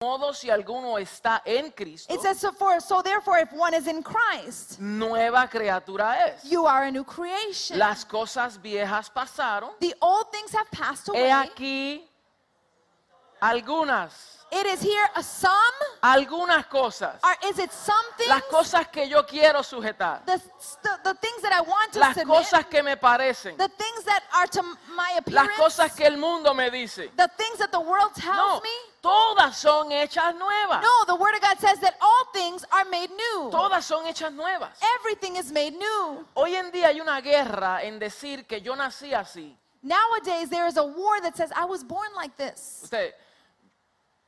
modo si alguno está en Cristo, It says, so, for, so therefore, if one is in Christ, nueva criatura es. you are a new creation. Las cosas viejas pasaron. the old things have passed away. He aquí algunas, It is here a some, algunas cosas. or is it something? Las cosas que yo quiero sujetar. the, the, the things that I want to Las submit, cosas que me parecen. the things that are to my Las appearance, cosas que el mundo me dice. the things that the world tells No, me. Todas son hechas nuevas. No, the Word of God says that all things are made new. Todas son hechas nuevas. Everything is made new. Hoy en día hay una guerra en decir que yo nací así. Nowadays, there is a war that says, I was born like this. Ustedes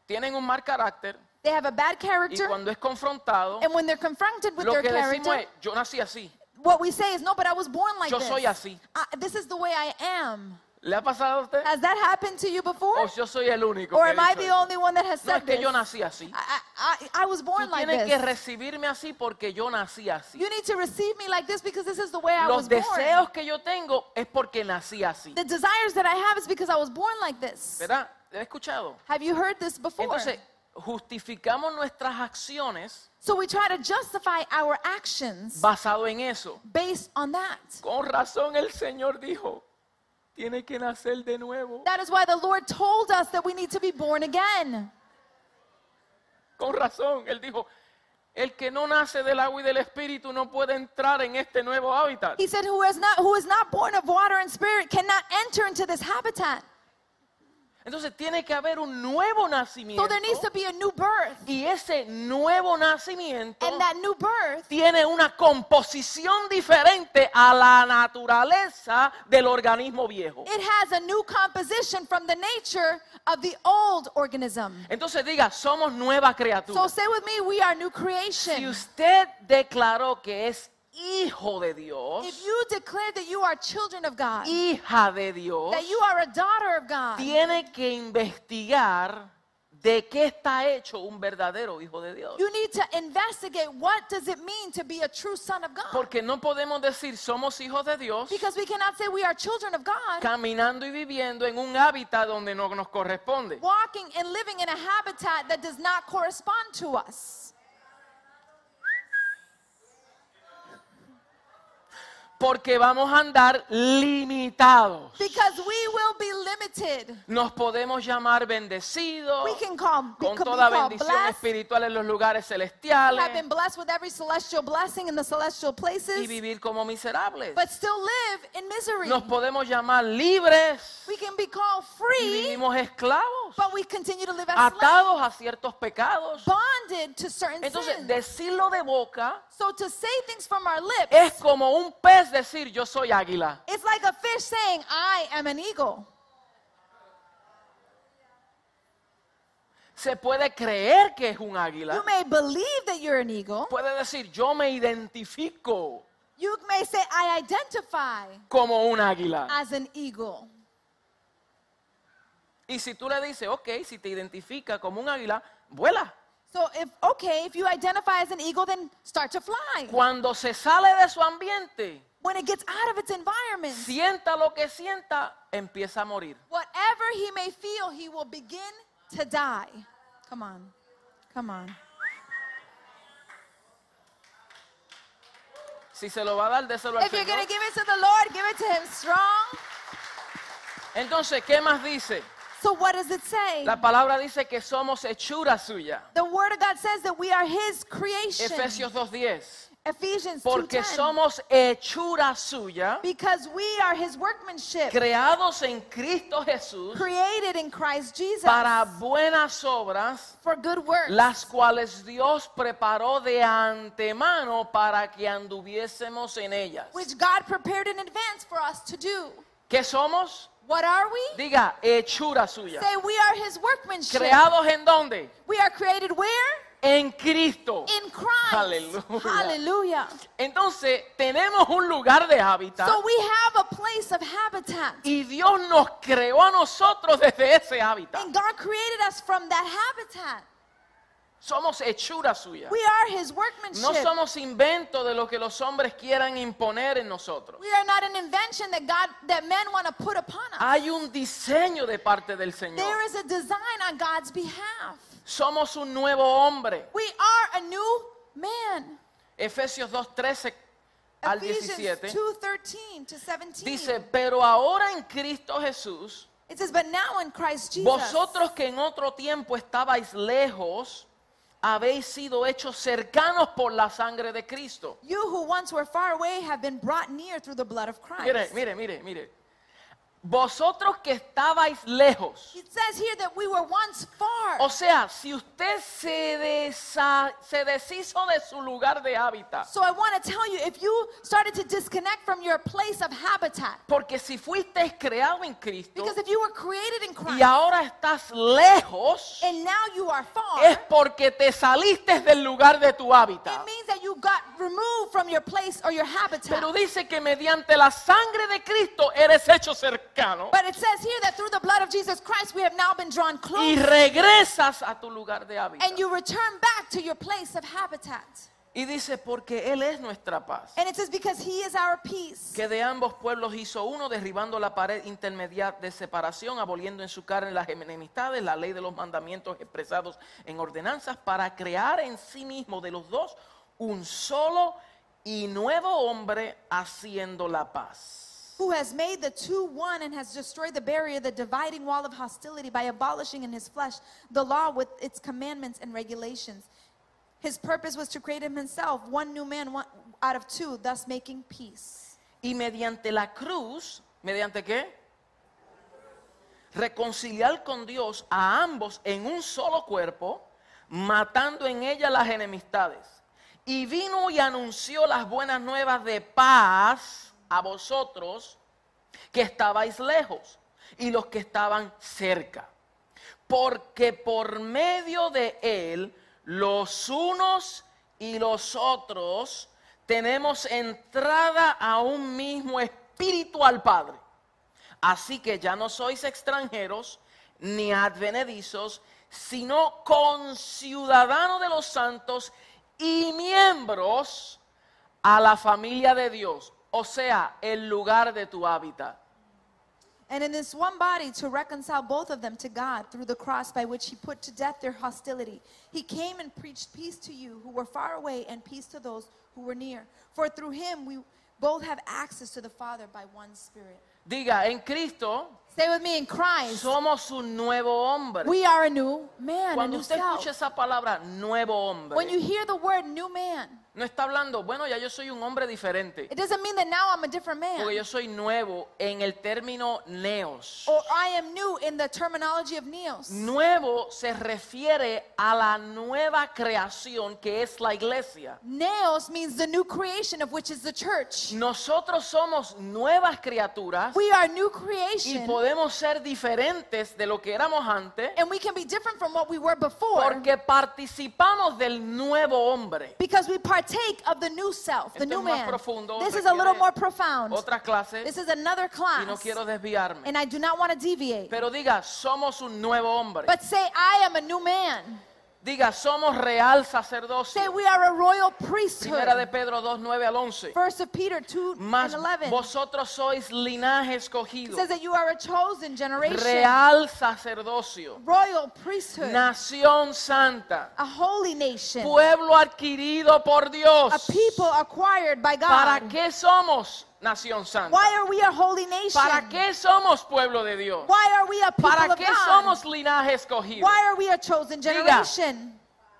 tienen un mal carácter They have a bad y character, cuando es confrontado, and when they're confronted with lo their que decimos character, es, yo nací así. what we say is, No, but I was born like Yo this. soy así. I- this is the way I am. ¿Le ha pasado a usted? Has that happened to you before? ¿O yo soy el único? Or que am I the only one that has No, said es que yo nací así. I, I, I was born Tú like tienes que this. recibirme así porque yo nací así. You need to receive me like this because this is the way I Los was born. deseos que yo tengo es porque nací así. The desires that I have is because I was born like this. ¿Verdad? ¿He escuchado? Have you heard this before? Entonces, justificamos nuestras acciones so we try to justify our actions basado en eso. based on that. Con razón el Señor dijo, tiene que nacer de nuevo. That is why the Lord told us that we need to be born again. Con razón, Él dijo, el que no nace del agua y del espíritu no puede entrar en este nuevo hábitat. He said, who is not who is not born of water and spirit cannot enter into this habitat. Entonces tiene que haber un nuevo nacimiento. So there needs to be a new birth. Y ese nuevo nacimiento And that new birth tiene una composición diferente a la naturaleza del organismo viejo. it has a new composition from the nature of the old organism. Entonces diga, somos nueva criatura. So say with me, we are new Si creation. usted declaró que es hijo de Dios, If you declare that you are children of God, hija de Dios, that you are a daughter of God, tiene que investigar de qué está hecho un verdadero hijo de Dios. you need to investigate what does it mean to be a true son of God. Porque no podemos decir somos hijos de Dios Because we cannot say we are children of God, caminando y viviendo en un hábitat donde no nos corresponde. walking and living in a habitat that does not correspond to us. Porque vamos a andar limitados. Because we will be limited. Nos podemos llamar bendecidos We can call, con toda bendición blessed, espiritual en los lugares have been celestiales blessed with every celestial blessing in the celestial y places, vivir como miserables. but still live in misery. Nos podemos llamar libres We can be called y free, vivimos esclavos, but we continue to live as atados a ciertos pecados. bonded to certain Entonces, sins. decirlo de boca So to say things from our lips, es como un pez decir yo soy águila. it's like a fish saying, I am an eagle. Se puede creer que es un águila. You may believe that you're an eagle. Puede decir yo me identifico You may say, I identify como un águila. as an eagle. Y si tú le dices, ok, si te identifica como un águila, vuela. So if okay, if you identify as an eagle, then start to fly. Cuando se sale de su ambiente, When it gets out of its environment, sienta lo que sienta, empieza a morir. whatever he may feel, he will begin to die. Come on. Come on. Si se lo va a dar, déselo al If you're going to give it to the Lord, give it to him strong. Entonces, ¿qué más dice? So what does it say? La palabra dice que somos hechura suya. The word of God says that we are his creation. Efesios 2.10. Ephesians Porque 2:10. somos hechura suya, Because we are his workmanship, creados en Cristo Jesús created in Christ Jesus para buenas obras, for good works, las cuales Dios preparó de antemano para que anduviésemos en ellas. which God prepared in advance for us to do. ¿Qué somos? What are we? Diga, hechura suya. Say we are his workmanship. ¿Creados en dónde? We are created where? En Cristo. In Christ. Aleluya. Hallelujah. Entonces, tenemos un lugar de hábitat So we have a place of habitat. y Dios nos creó a nosotros desde ese hábitat. And God created us from that habitat. Somos hechura suya. We are his No workmanship. somos invento de lo que los hombres quieran imponer en nosotros. We are not an invention that God that men want to put upon us. Hay un diseño de parte del Señor. There is a design on God's behalf. Somos un nuevo hombre. We are a new man. Efesios 2, 13 al Ephesians 17. 2:13 to 17. Dice, pero ahora en Cristo Jesús, it says, but now in Christ Jesus, vosotros que en otro tiempo estabais lejos, habéis sido hechos cercanos por la sangre de Cristo. you who once were far away have been brought near through the blood of Christ. Mire, mire, mire, mire. Vosotros que estabais lejos. It says here that we were once far. O sea, si usted se, desa- se deshizo de su lugar de hábitat, so I want to tell you, if you started to disconnect from your place of habitat, porque si fuiste creado en Cristo because if you were created in Christ y ahora estás lejos, and now you are far, es porque te saliste del lugar de tu it hábitat. means that you got removed from your place or your habitat. Pero dice que mediante la sangre de Cristo eres hecho cercano but it says here that through the blood of Jesus Christ, we have now been drawn y close, regresas a tu lugar de hábitat. and you return back to your place of habitat. Y dice, porque Él es nuestra paz. And it says, because He is our peace. que de ambos pueblos hizo uno, derribando la pared intermedia de separación, aboliendo en su carne las enemistades, la ley de los mandamientos expresados en ordenanzas, para crear en sí mismo de los dos un solo y nuevo hombre haciendo la paz. Who has made the two one and has destroyed the barrier, the dividing wall of hostility, by abolishing in his flesh the law with its commandments and regulations. His purpose was to create him himself one new man one, out of two, thus making peace. Y mediante la cruz, ¿mediante qué? Reconciliar con Dios a ambos en un solo cuerpo, matando en ella las enemistades. Y vino y anunció las buenas nuevas de paz a vosotros que estabais lejos y los que estaban cerca. Porque por medio de él, los unos y los otros tenemos entrada a un mismo espíritu al Padre. Así que ya no sois extranjeros ni advenedizos, sino conciudadanos de los santos y miembros a la familia de Dios, o sea, el lugar de tu hábitat. And in this one body to reconcile both of them to God through the cross by which he put to death their hostility. He came and preached peace to you who were far away and peace to those who were near. For through him we both have access to the Father by one Spirit. Diga, en Cristo Stay with me in Christ. somos un nuevo hombre. We are a new man, a Cuando new usted self. escucha esa palabra, nuevo hombre, When you hear the word new man, no está hablando, bueno, ya yo soy un hombre diferente, it doesn't mean that now I'm a different porque man. yo soy nuevo en el término neos. Or I am new in the terminology of neos. Nuevo se refiere a la nueva creación que es la iglesia. Neos means the new creation of which is the church. Nosotros somos nuevas criaturas We are new y creation. Podemos ser diferentes de lo que éramos antes And we can be different from what we were before porque participamos del nuevo hombre. because we partake of the new self, the Esto new es más man. profundo, This is a little more profound. Otra clase This is another y no class. quiero desviarme. And I do not want to deviate. Pero diga, somos un nuevo hombre. But say, I am a new man. Diga, somos real sacerdocio. Say, we are a royal Primera de priesthood. Pedro 2, 9 al 11. First of Peter 2 Mas and 11. vosotros sois linaje It escogido, says that you are a chosen generation, real sacerdocio, royal priesthood, nación santa, a holy nation, pueblo adquirido por Dios. a people acquired by ¿Para God. qué somos nación santa? Why are we a holy nation? ¿Para qué somos pueblo de Dios? Why are we a people ¿Para of qué God? somos linaje escogido? Why are we a chosen Diga. generation?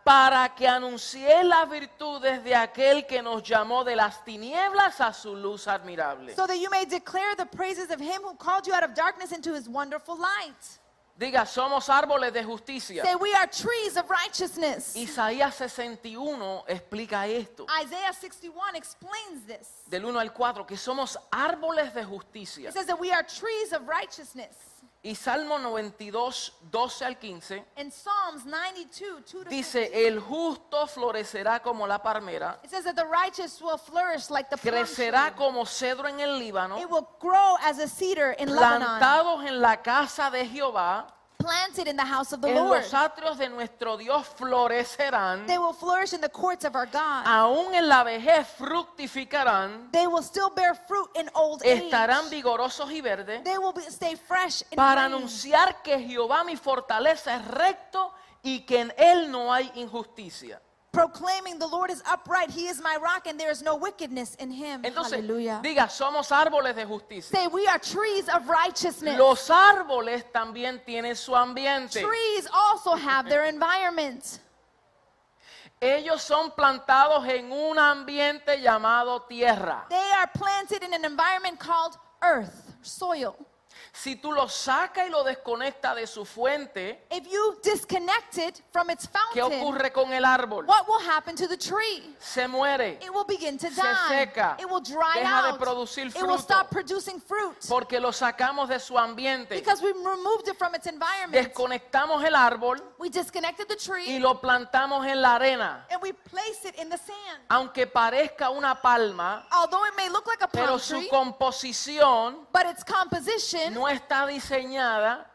Para que anunciéis las virtudes de aquel que nos llamó de las tinieblas a su luz admirable. So that you may declare the praises of him who called you out of darkness into his wonderful light. Diga, somos árboles de justicia. Say, we are trees of righteousness. Isaías 61 explica esto. Isaiah 61 explains this. Del 1 al 4, que somos árboles de justicia. It says that we are trees of righteousness. Y Salmo 92, 12 al 15, In Psalms 92, 2 to dice, 15, el justo florecerá como la palmera, it says that the righteous will flourish like the palm crecerá tree. como cedro en el Líbano, It will grow as a cedar in Lebanon, plantados en la casa de Jehová, planted in the house of the en Lord. los atrios de nuestro Dios florecerán, They will flourish in the courts of our God. aún en la vejez fructificarán, They will still bear fruit in old age. estarán vigorosos y verdes, They will be, stay fresh in para green. anunciar que Jehová mi fortaleza es recto y que en él no hay injusticia. Proclaiming the Lord is upright, he is my rock, and there is no wickedness in him. Entonces, Hallelujah. diga, somos árboles de justicia. Say, we are trees of righteousness. Los árboles también tienen su ambiente. Trees also have their environment. Ellos son plantados en un ambiente llamado tierra. They are planted in an environment called earth, soil. Si tú lo sacas y lo desconectas de su fuente, If you disconnect it from its ¿qué fountain, ocurre con el árbol? what will happen to the tree? Se muere It will begin to Se die. seca. It will dry Deja de out. producir It will fruto. stop producing fruit porque lo sacamos de su ambiente. because we removed it from its environment. Desconectamos el árbol We disconnected the y tree lo plantamos en la arena. and we placed it in the sand. Aunque parezca una palma, Although it may look like a palm pero su tree, composición but its composition, no está diseñada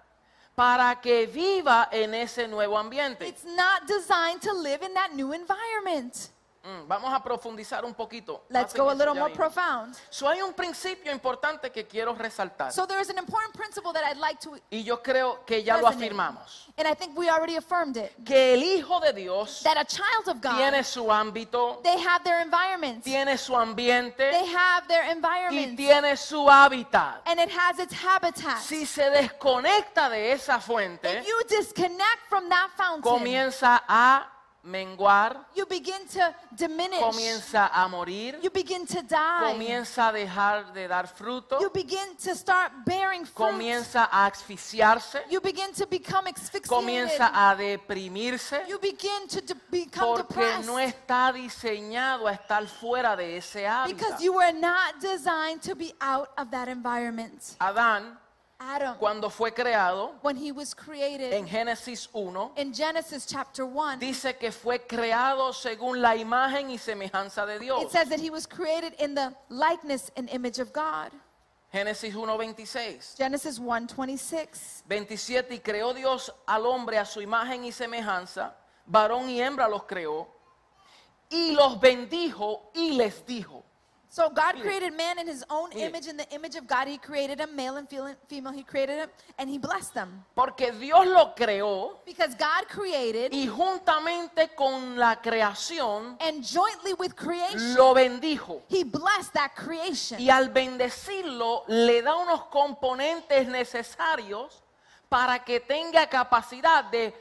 para que viva en ese nuevo ambiente. it's not designed to live in that new environment. Mm, vamos a profundizar un poquito. Let's go a eso, little ya more profound. So, hay un principio importante que quiero resaltar. So there is an important principle that I'd like to, y yo creo que ya lo Resonate. afirmamos. and I think we already affirmed it, Que el Hijo de Dios that a child of God, tiene su ámbito, they have their environments, tiene su ambiente they have their y tiene su hábitat. and it has its habitat. Si se desconecta de esa fuente, If you disconnect from that fountain, comienza a menguar, you begin to diminish, comienza a morir, you begin to die, comienza a dejar de dar fruto, you begin to start bearing fruit, comienza a asfixiarse, you begin to become asphyxiated, comienza a deprimirse, you begin to de- become porque depressed. no está diseñado a estar fuera de ese hábitat. because you were not designed to be out of that environment. Adán, Adam, cuando fue creado, when he was created en Génesis 1, in Genesis chapter 1, dice que fue creado según la imagen y semejanza de Dios. it says that he was created in the likeness and image of God. Génesis 1:26. Genesis 1:26. 27 y creó Dios al hombre a su imagen y semejanza, varón y hembra los creó, y los bendijo y les dijo. So God created man in his own image, in the image of God he created him, male and fe- female he created him, and he blessed them. Porque Dios lo creó Because God created y juntamente con la creación and jointly with creation, lo bendijo. he blessed that creation. Y al bendecirlo le da unos componentes necesarios para que tenga capacidad de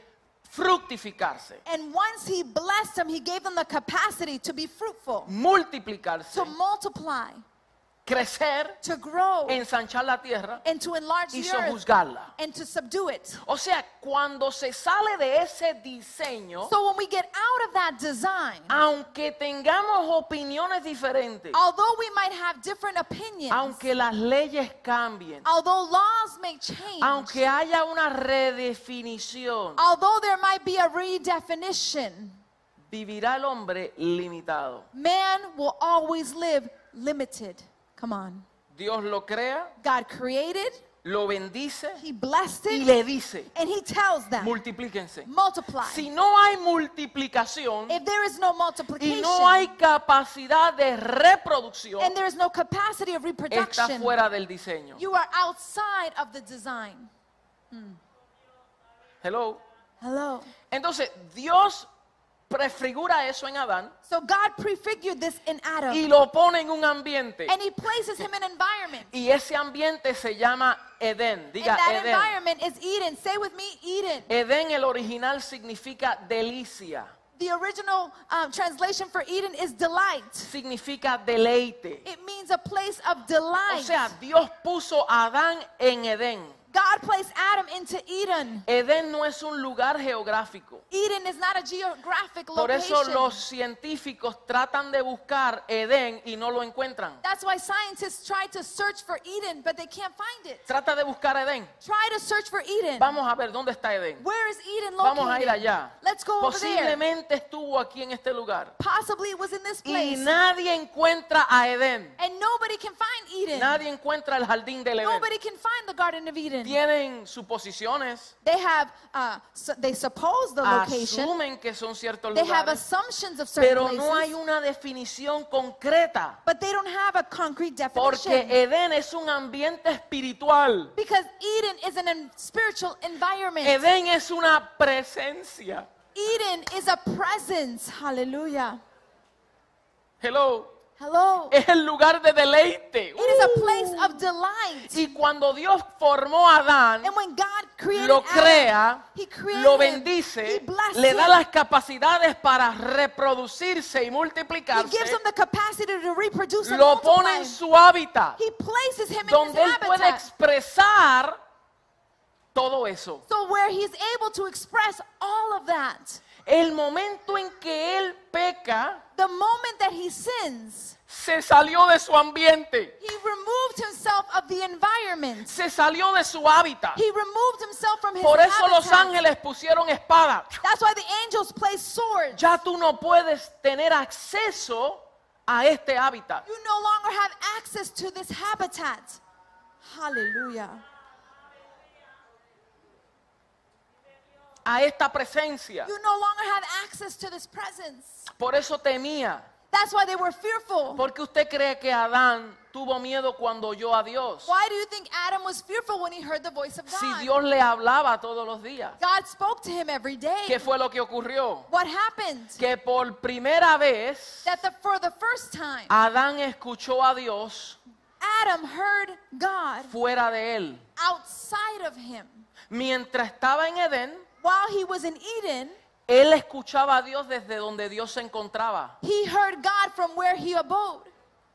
fructificarse, And once he blessed them, he gave them the capacity to be fruitful, multiplicarse, to multiply, crecer, to grow, ensanchar la tierra and to enlarge y sojuzgarla. and to subdue it. O sea, cuando se sale de ese diseño, So when we get out of that design, aunque tengamos opiniones diferentes, although we might have different opinions, aunque las leyes cambien, although laws may change, aunque haya una redefinición, although there might be a redefinition, vivirá el hombre limitado. man will always live limited. Come on. Dios lo crea, God created, lo bendice he blessed y it, le dice, and he tells them, multiplíquense. multiply. Si no hay multiplicación If there is no y multiplication, no hay capacidad de reproducción, and there is no capacity of está reproduction, fuera del diseño. you are outside of the design. Hello. Hello. Entonces, Dios prefigura eso en Adán So God prefigured this in Adam, y lo pone en un ambiente. and He places him in an environment. Y ese ambiente se llama Edén. And Diga that Edén. environment is Eden. Say with me, Eden. Edén, el original, significa delicia. The original um, translation for Eden is delight. Significa deleite. It means a place of O delight. sea, Dios puso a Adán en Edén. God placed Adam into Eden. Edén no es un lugar geográfico. Eden is not a geographic Por eso location. los científicos tratan de buscar Edén y no lo encuentran. That's why scientists try to search for Eden, but they can't find it. Trata de buscar Edén. Try to search for Eden. Vamos a ver dónde está Edén. Where is Eden located? Vamos a ir allá. Let's go over there. Posiblemente estuvo aquí en este lugar. Possibly it was in this Y place. nadie encuentra a Edén. and nobody can find Eden. Nadie encuentra el jardín del Edén. Nobody can find the Garden of Eden. Tienen suposiciones, They have, uh, su- they suppose the location. asumen que son ciertos They have lugares, assumptions of certain pero places. no hay una definición concreta. But they don't have a concrete Porque definition. Edén es un ambiente espiritual. Because Eden is an spiritual environment. Edén es una presencia. Eden is a presence. Hallelujah. Hello. Hello. Es el lugar de deleite. It is a Uh. place of delight. Y cuando Dios formó a Adán, And when God created lo crea, lo him. He bendice, blessed le da him. las capacidades para reproducirse y He multiplicarse, gives him the capacity to reproduce and lo pone en su hábitat, He places him in his donde él puede expresar todo eso. So where he's able to express all of that. El momento en que él peca, The moment that he sins, se salió de su ambiente, he removed himself of the environment. se salió de su hábitat. He removed himself from his Por eso los habitat. ángeles pusieron espada. That's why the angels place swords. Ya tú no puedes tener acceso a este hábitat. You no longer have access to this habitat. Hallelujah. A esta presencia. You no longer have access to this presence. Por eso temía. That's why they were fearful. Porque usted cree que Adán tuvo miedo cuando oyó a Dios. Why do you think Adam was fearful when he heard the voice of Si God? Dios le hablaba todos los días. God spoke to him every day. ¿Qué fue lo que ocurrió? What happened? Que por primera vez That the, for the first time, Adán escuchó a Dios Adam heard God fuera de él. outside of him. Mientras estaba en Edén, While he was in Eden, él escuchaba a Dios desde donde Dios se encontraba. he heard God from where he abode.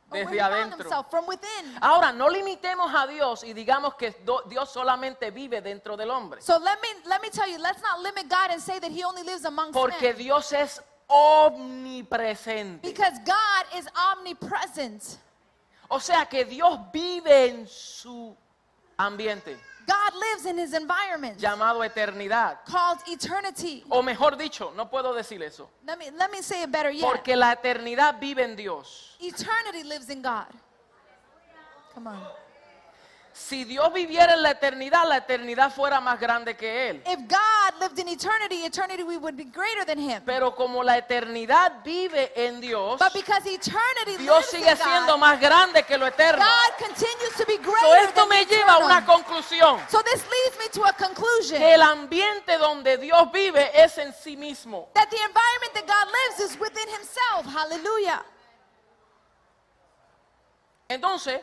Where Desde he adentro. himself, from within. Ahora, no limitemos a Dios y digamos que Dios solamente vive dentro del hombre. So let me let me tell you, let's not limit God and say that he only lives amongst Porque men. Dios es omnipresente. Because God is omnipresent. O sea que Dios vive en su ambiente God lives in his environment llamado eternidad. called eternity. O mejor dicho, no puedo decir eso. Let me let me say it better yet. Porque la eternidad vive en Dios. Eternity lives in God. Come on. Si Dios viviera en la eternidad, la eternidad fuera más grande que Él. If God lived in eternity, eternity we would be greater than him. Pero como la eternidad vive en Dios, But because eternity Dios lives sigue in siendo God, más grande que lo eterno. God continues to be So, greater esto than me lleva a una conclusión. So this leads me to a conclusion Que el ambiente donde Dios vive es en sí mismo. that the environment that God lives is within himself. Hallelujah. Entonces,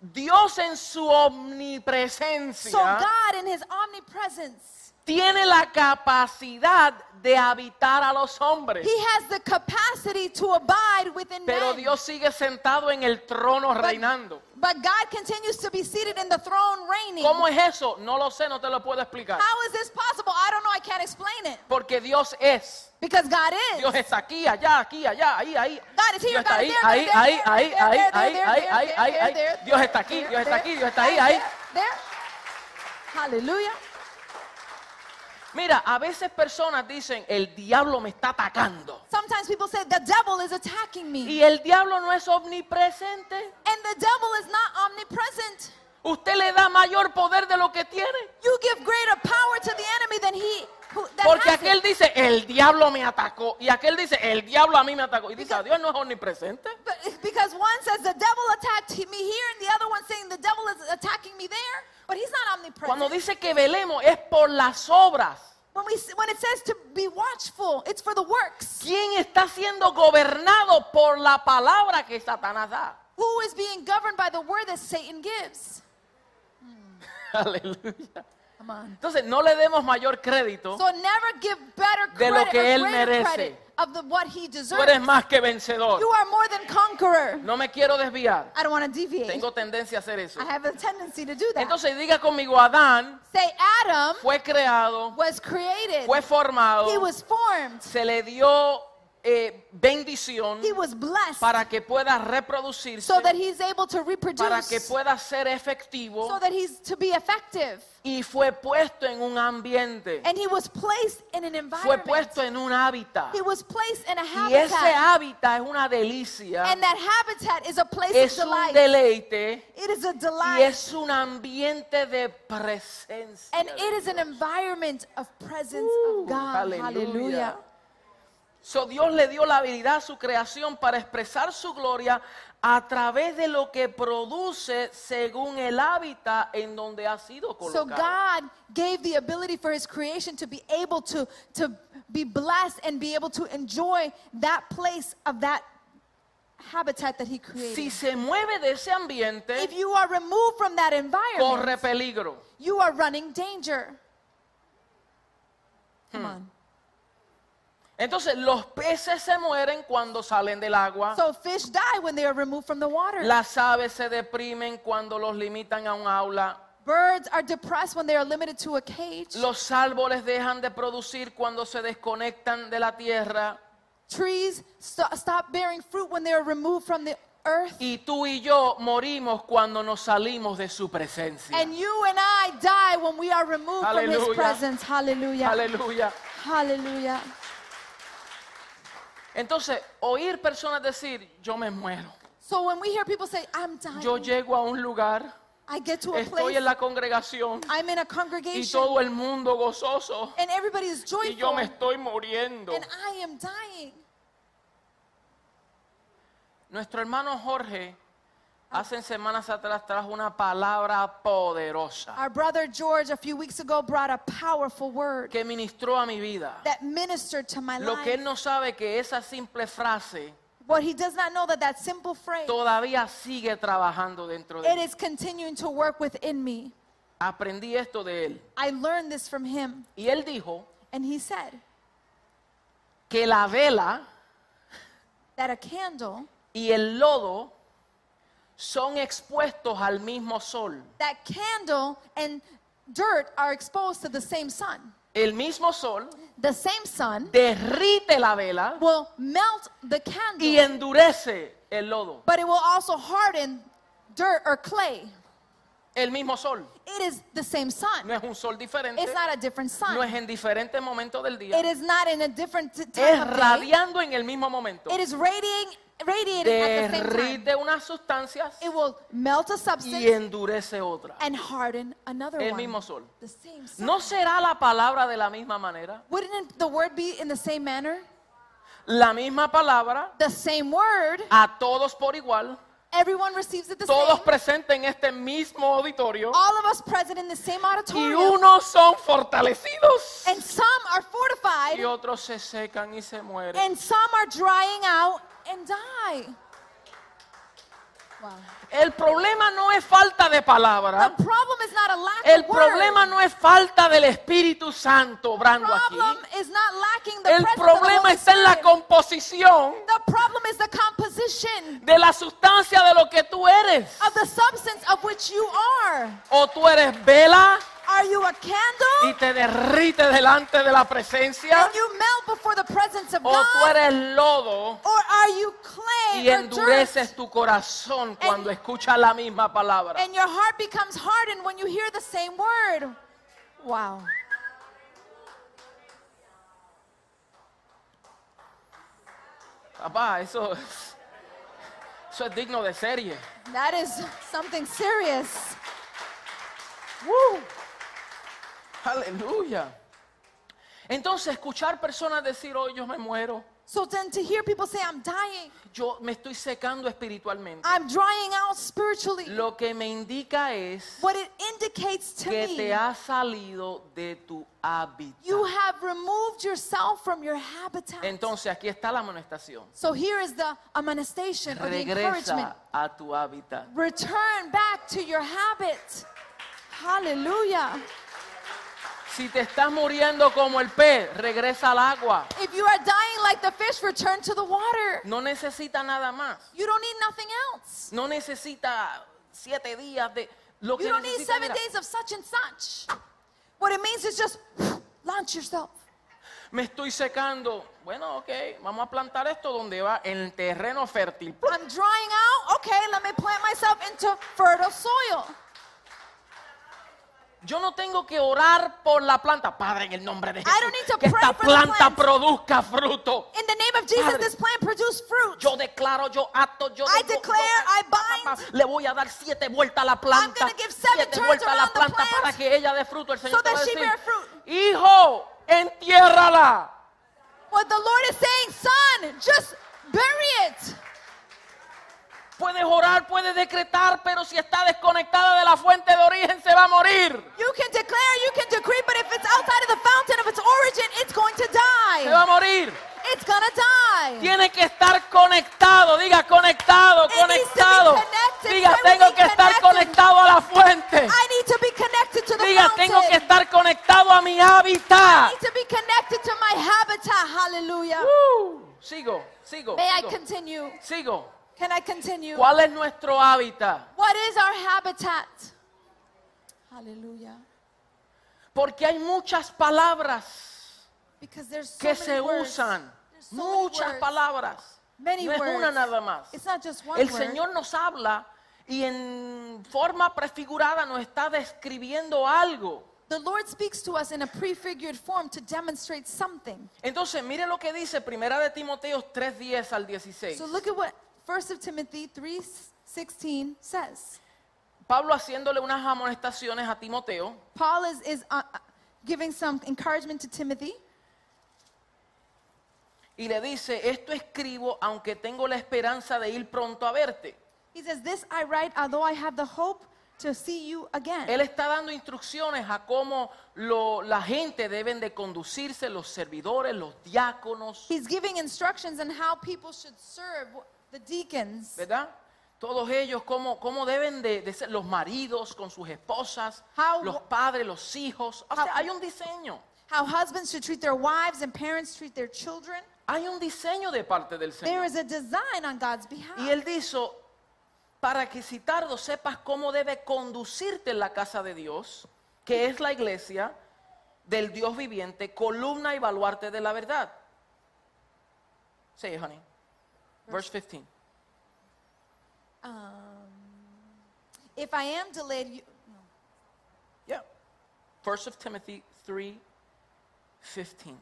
Dios en su omnipresencia So God in his omnipresence, tiene la capacidad de habitar a los hombres. he has the capacity to abide within Pero men. Dios sigue sentado en el trono reinando. But God continues to be seated in the throne reigning. ¿Cómo es eso? No lo sé, no te lo puedo explicar. How is this possible? I don't know. I can't explain it. Porque Dios es. Because God is. Dios está aquí, allá, aquí, allá, ahí, ahí. God is here, Dios está God ahí, is there, ahí, ahí, there, ahí, there, ahí, ahí, ahí, there, ahí, ahí, Dios está aquí, Dios está aquí, Dios está ahí, ahí. there. Hallelujah. Mira, a veces personas dicen, el diablo me está atacando. Sometimes people say the devil is attacking me. Y el diablo no es omnipresente. And the devil is not omnipresent. Usted le da mayor poder de lo que tiene. You give greater power to the enemy than he who, that Porque aquel dice, el diablo me atacó. Y aquel dice, el diablo a mí me atacó. Y dice, "Ah, Dios no es omnipresente. But because one says the devil attacked me here, and the other one saying the devil is attacking me there, but he's not omnipresent. Cuando dice que velemos es por las obras. when we when it says to be watchful, it's for the works. ¿Quién está siendo gobernado por la palabra que Satanás da? Who is being governed by the word that Satan gives? Aleluya. Come on. Entonces, no le demos mayor crédito. So never give better De credit lo que él merece. credit of the, what he Tú deserves. eres más que vencedor. You are more than conqueror. No me quiero desviar. I don't want to deviate. Tengo tendencia a hacer eso. I have a tendency to do that. Entonces, diga conmigo, Adán Say Adam fue creado, was created. fue formado, He was formed. se le dio eh, bendición He was blessed para que pueda reproducirse, so that he's able to reproduce, para que pueda ser efectivo so that he's to be effective. y fue puesto en un ambiente, And he was placed in an fue environment. puesto en un hábitat. He was placed in a Y ese habitat. hábitat es una delicia, And that habitat is a place es of un delight. deleite It is a y delight. es un ambiente de presencia. And it is an environment of presence Uh, of God. aleluya. Hallelujah. So, Dios le dio la habilidad a su creación para expresar su gloria a través de lo que produce según el hábitat en donde ha sido So colocado. God gave the ability for his creation to be able to, to be blessed and be able to enjoy that place of that habitat that he created. si se mueve de ese ambiente, if you are removed from that environment, corre peligro. you are running danger. Come on. Entonces, los peces se mueren cuando salen del agua. So fish die when they are removed from the water. Las aves se deprimen cuando los limitan a un aula. Birds are depressed when they are limited to a cage. Los árboles dejan de producir cuando se desconectan de la tierra. Trees st- stop bearing fruit when they are removed from the earth. Y tú y yo morimos cuando nos salimos de su presencia. And you and I die when we are removed from his Hallelujah. presence. Hallelujah. Aleluya. Hallelujah. Entonces, oír personas decir, yo me muero. So when we hear people say, I'm dying, Yo llego a un lugar, I get to a estoy place, en la congregación I'm in a y congregation, todo el mundo gozoso and everybody is y yo joyful, me estoy muriendo. and I am dying. Nuestro hermano Jorge hace semanas atrás trajo una palabra poderosa Our brother George a few weeks ago brought a powerful word que ministró a mi vida. that ministered to my Lo que life. él no sabe que esa simple frase What he does not know that that simple phrase, todavía sigue trabajando dentro de it mí. is continuing to work within me. Aprendí esto de él. I learned this from him, Y él dijo and he said que la vela that a candle, y el lodo son expuestos al mismo sol. that candle and dirt are exposed to the same sun. El mismo sol The same sun derrite la vela will melt the y candle, endurece el lodo. but it will also harden dirt or clay. El mismo sol. It is the same sun. No es un sol diferente. It's not a different sun. No es en diferentes momentos del día. It is not in a different t- Es time of day. radiando en el mismo momento. It is radiating, radiating at the same time. Derrite unas sustancias It will melt a y substance endurece otra. and harden another El one. mismo sol. The same sun. ¿No será la palabra de la misma manera? Wouldn't it- the word be in the same manner? La misma palabra The same word. a todos por igual, Everyone receives it the todos same. presentes en este mismo auditorio All of us present in the same y auditorium. unos son fortalecidos And some are fortified y otros se secan y se mueren. and some are drying out and die. Wow. El problema no es falta de palabra. The problem is not a lack El of word. problema no es falta del Espíritu Santo obrando aquí. problem is not the El presence of the problema está en la composición The problem is the composition de la sustancia de lo que tú eres. of the substance of which you are. O tú eres vela Are you a y candle? te derrite delante de la presencia. And you melt before the presence of O tú God? eres lodo Or are you clay y endureces tu corazón cuando escuchas la misma palabra. And your heart becomes hardened when you hear the same word. Wow. Papá, eso, eso es digno de serie. That is something serious. ¡Woo! Aleluya. Entonces, escuchar personas decir, hoy yo me muero, So then to hear people say, I'm dying, yo me estoy secando espiritualmente. I'm drying out spiritually, Lo que me indica es what it indicates to que me, te has salido de tu hábitat. you have removed yourself from your habitat. Entonces, aquí está la amonestación. So here is the amonestation or the encouragement. Regresa a tu hábitat. Return back to your habit. Hallelujah. Si te estás muriendo como el pez, regresa al agua. If you are dying like the fish, return to the water. No necesita nada más. You don't need nothing else. No necesita siete días de lo que You don't need necesita, seven mira, days of such and such. What it means is just launch yourself. me estoy secando. Bueno, ok, vamos a plantar esto donde va en el terreno fértil. I'm drying out. Okay, let me plant myself into fertile soil. Yo no tengo que orar por la planta, Padre, en el nombre de I Jesús. don't need to Que pray esta for the planta plant. produzca fruto. In the name of Jesus, Padre. this plant produce fruit. Yo declaro, yo ato, yo I declare, yo- I bind. Le voy a dar siete vueltas a la planta. give seven siete turns vueltas a la the planta plant para que ella dé fruto. El Señor so te va a that she decir, bear fruit. hijo, entiérrala. What the Lord is saying, son, just bury it. Puedes orar, puedes decretar, pero si está desconectada de la fuente de origen se va a morir. You can declare, you can decree, but if it's outside of the fountain of its origin, it's going to Se va a die. morir. It's gonna die. Tiene que estar conectado, diga conectado, It conectado. Diga, tengo que estar conectado a la fuente. I need to be connected to the Diga, tengo que estar conectado a mi I hábitat. need to be connected to my habitat. Hallelujah. Uh, sigo, sigo, May I sigo, continue? sigo. Can I continue? ¿Cuál es nuestro hábitat? What is our habitat? Hallelujah. Porque hay muchas palabras Because there's so que many se words. usan. There's so many Muchas words. palabras. Many No es una words. nada más. It's not just one El word. Señor nos habla y en forma prefigurada nos está describiendo algo. The Lord speaks to us in a prefigured form to demonstrate something. Entonces, mire lo que dice Primera de Timoteo 3:10 al 16. So look at what 1 of Timothy 3:16 says. Pablo haciéndole unas amonestaciones a Timoteo Paul is, is uh, uh, giving some encouragement to Timothy. y le dice, esto escribo aunque tengo la esperanza de ir pronto a verte. He says, This I write, although I have the hope to see you again. Él está dando instrucciones a cómo lo- la gente deben de conducirse, los servidores, los diáconos, He's giving instructions on how people should serve the deacons, ¿verdad? Todos ellos, cómo, cómo deben de, de ser los maridos con sus esposas, How- los padres, los hijos. O sea, How- hay un diseño. how husbands should treat their wives and parents treat their children. Hay un diseño de parte del There Señor. is a design on God's behalf. Y él dijo, para que si tardo sepas cómo debe conducirte en la casa de Dios, que es la iglesia del Dios viviente, columna y baluarte de la verdad. Say honey. Verse 15. Um, if I am delayed, you, no. Yeah. First of Timothy 3, 15. If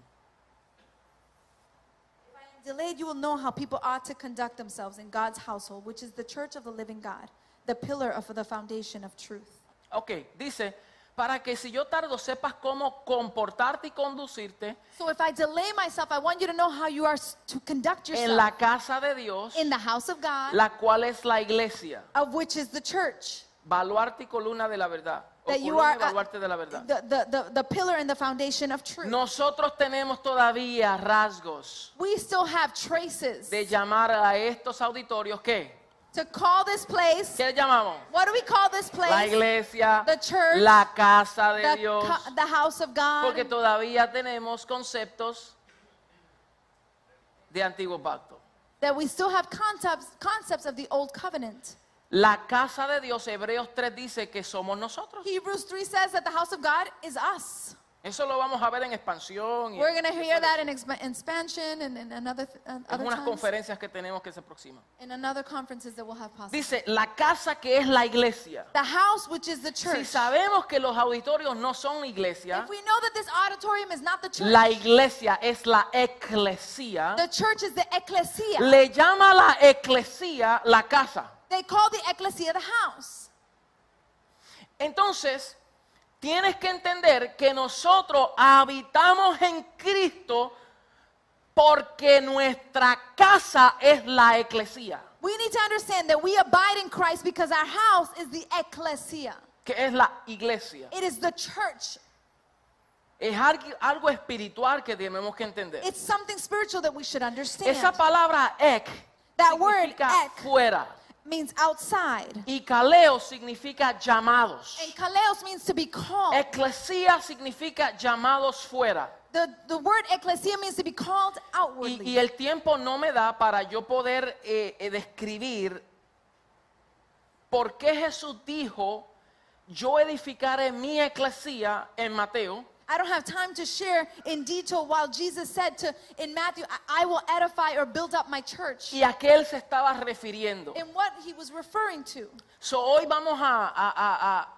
I am delayed, you will know how people ought to conduct themselves in God's household, which is the church of the living God, the pillar of the foundation of truth. Ok, dice, para que si yo tardo sepas cómo comportarte y conducirte So if I delay myself, I want you to know how you are to conduct yourself en la casa de Dios, in the house of God, la cual es la iglesia. of which is the church. Baluarte y columna de la verdad. O That you columna are y uh, baluarte de la verdad. the, the, the, the pillar and the foundation of truth. Nosotros tenemos todavía rasgos We still have traces de llamar a estos auditorios, ¿qué? To call this place. ¿Qué llamamos? What do we call this La place? iglesia, the church, la casa de The, Dios. the house of God. Porque todavía tenemos conceptos de antiguo pacto. that we still have concepts, concepts of the old covenant. La casa de Dios, Hebreos 3 dice que somos nosotros. Hebrews 3 says that the house of God is us. Eso lo vamos a ver en expansión. y We're going to hear that in expa- expansion and in another, th- uh, en other unas times, conferencias que tenemos que se aproximan. in another conferences that we'll have possible. Dice, la casa que es la iglesia. The house, which is the Si church. sabemos que los auditorios no son iglesia, If we know that this auditorium is not the church, la iglesia es la eclesía. the church is the ecclesia. Le llama la eclesía la casa. They call the ecclesia the house. Entonces, tienes que entender que nosotros habitamos en Cristo porque nuestra casa es la eclesía, We need to understand that we abide in Christ because our house is the ecclesia. que es la iglesia. It is the church. Es algo, espiritual que tenemos que entender. It's something spiritual that we should understand. Esa palabra ek That word, significa ek. fuera means outside. y kaleo significa llamados. And kaleos means to be called. Eclesía significa llamados fuera. The, the word ecclesia means to be called Y, outwardly. y el tiempo no me da para yo poder eh, eh, describir por qué Jesús dijo, yo edificaré mi eclesía en Mateo, I don't have time to share in detail while Jesus said to in Matthew, I, I will edify or build up my church. y a qué él se estaba refiriendo. And what he was referring to. So, hoy vamos a, a- a- a-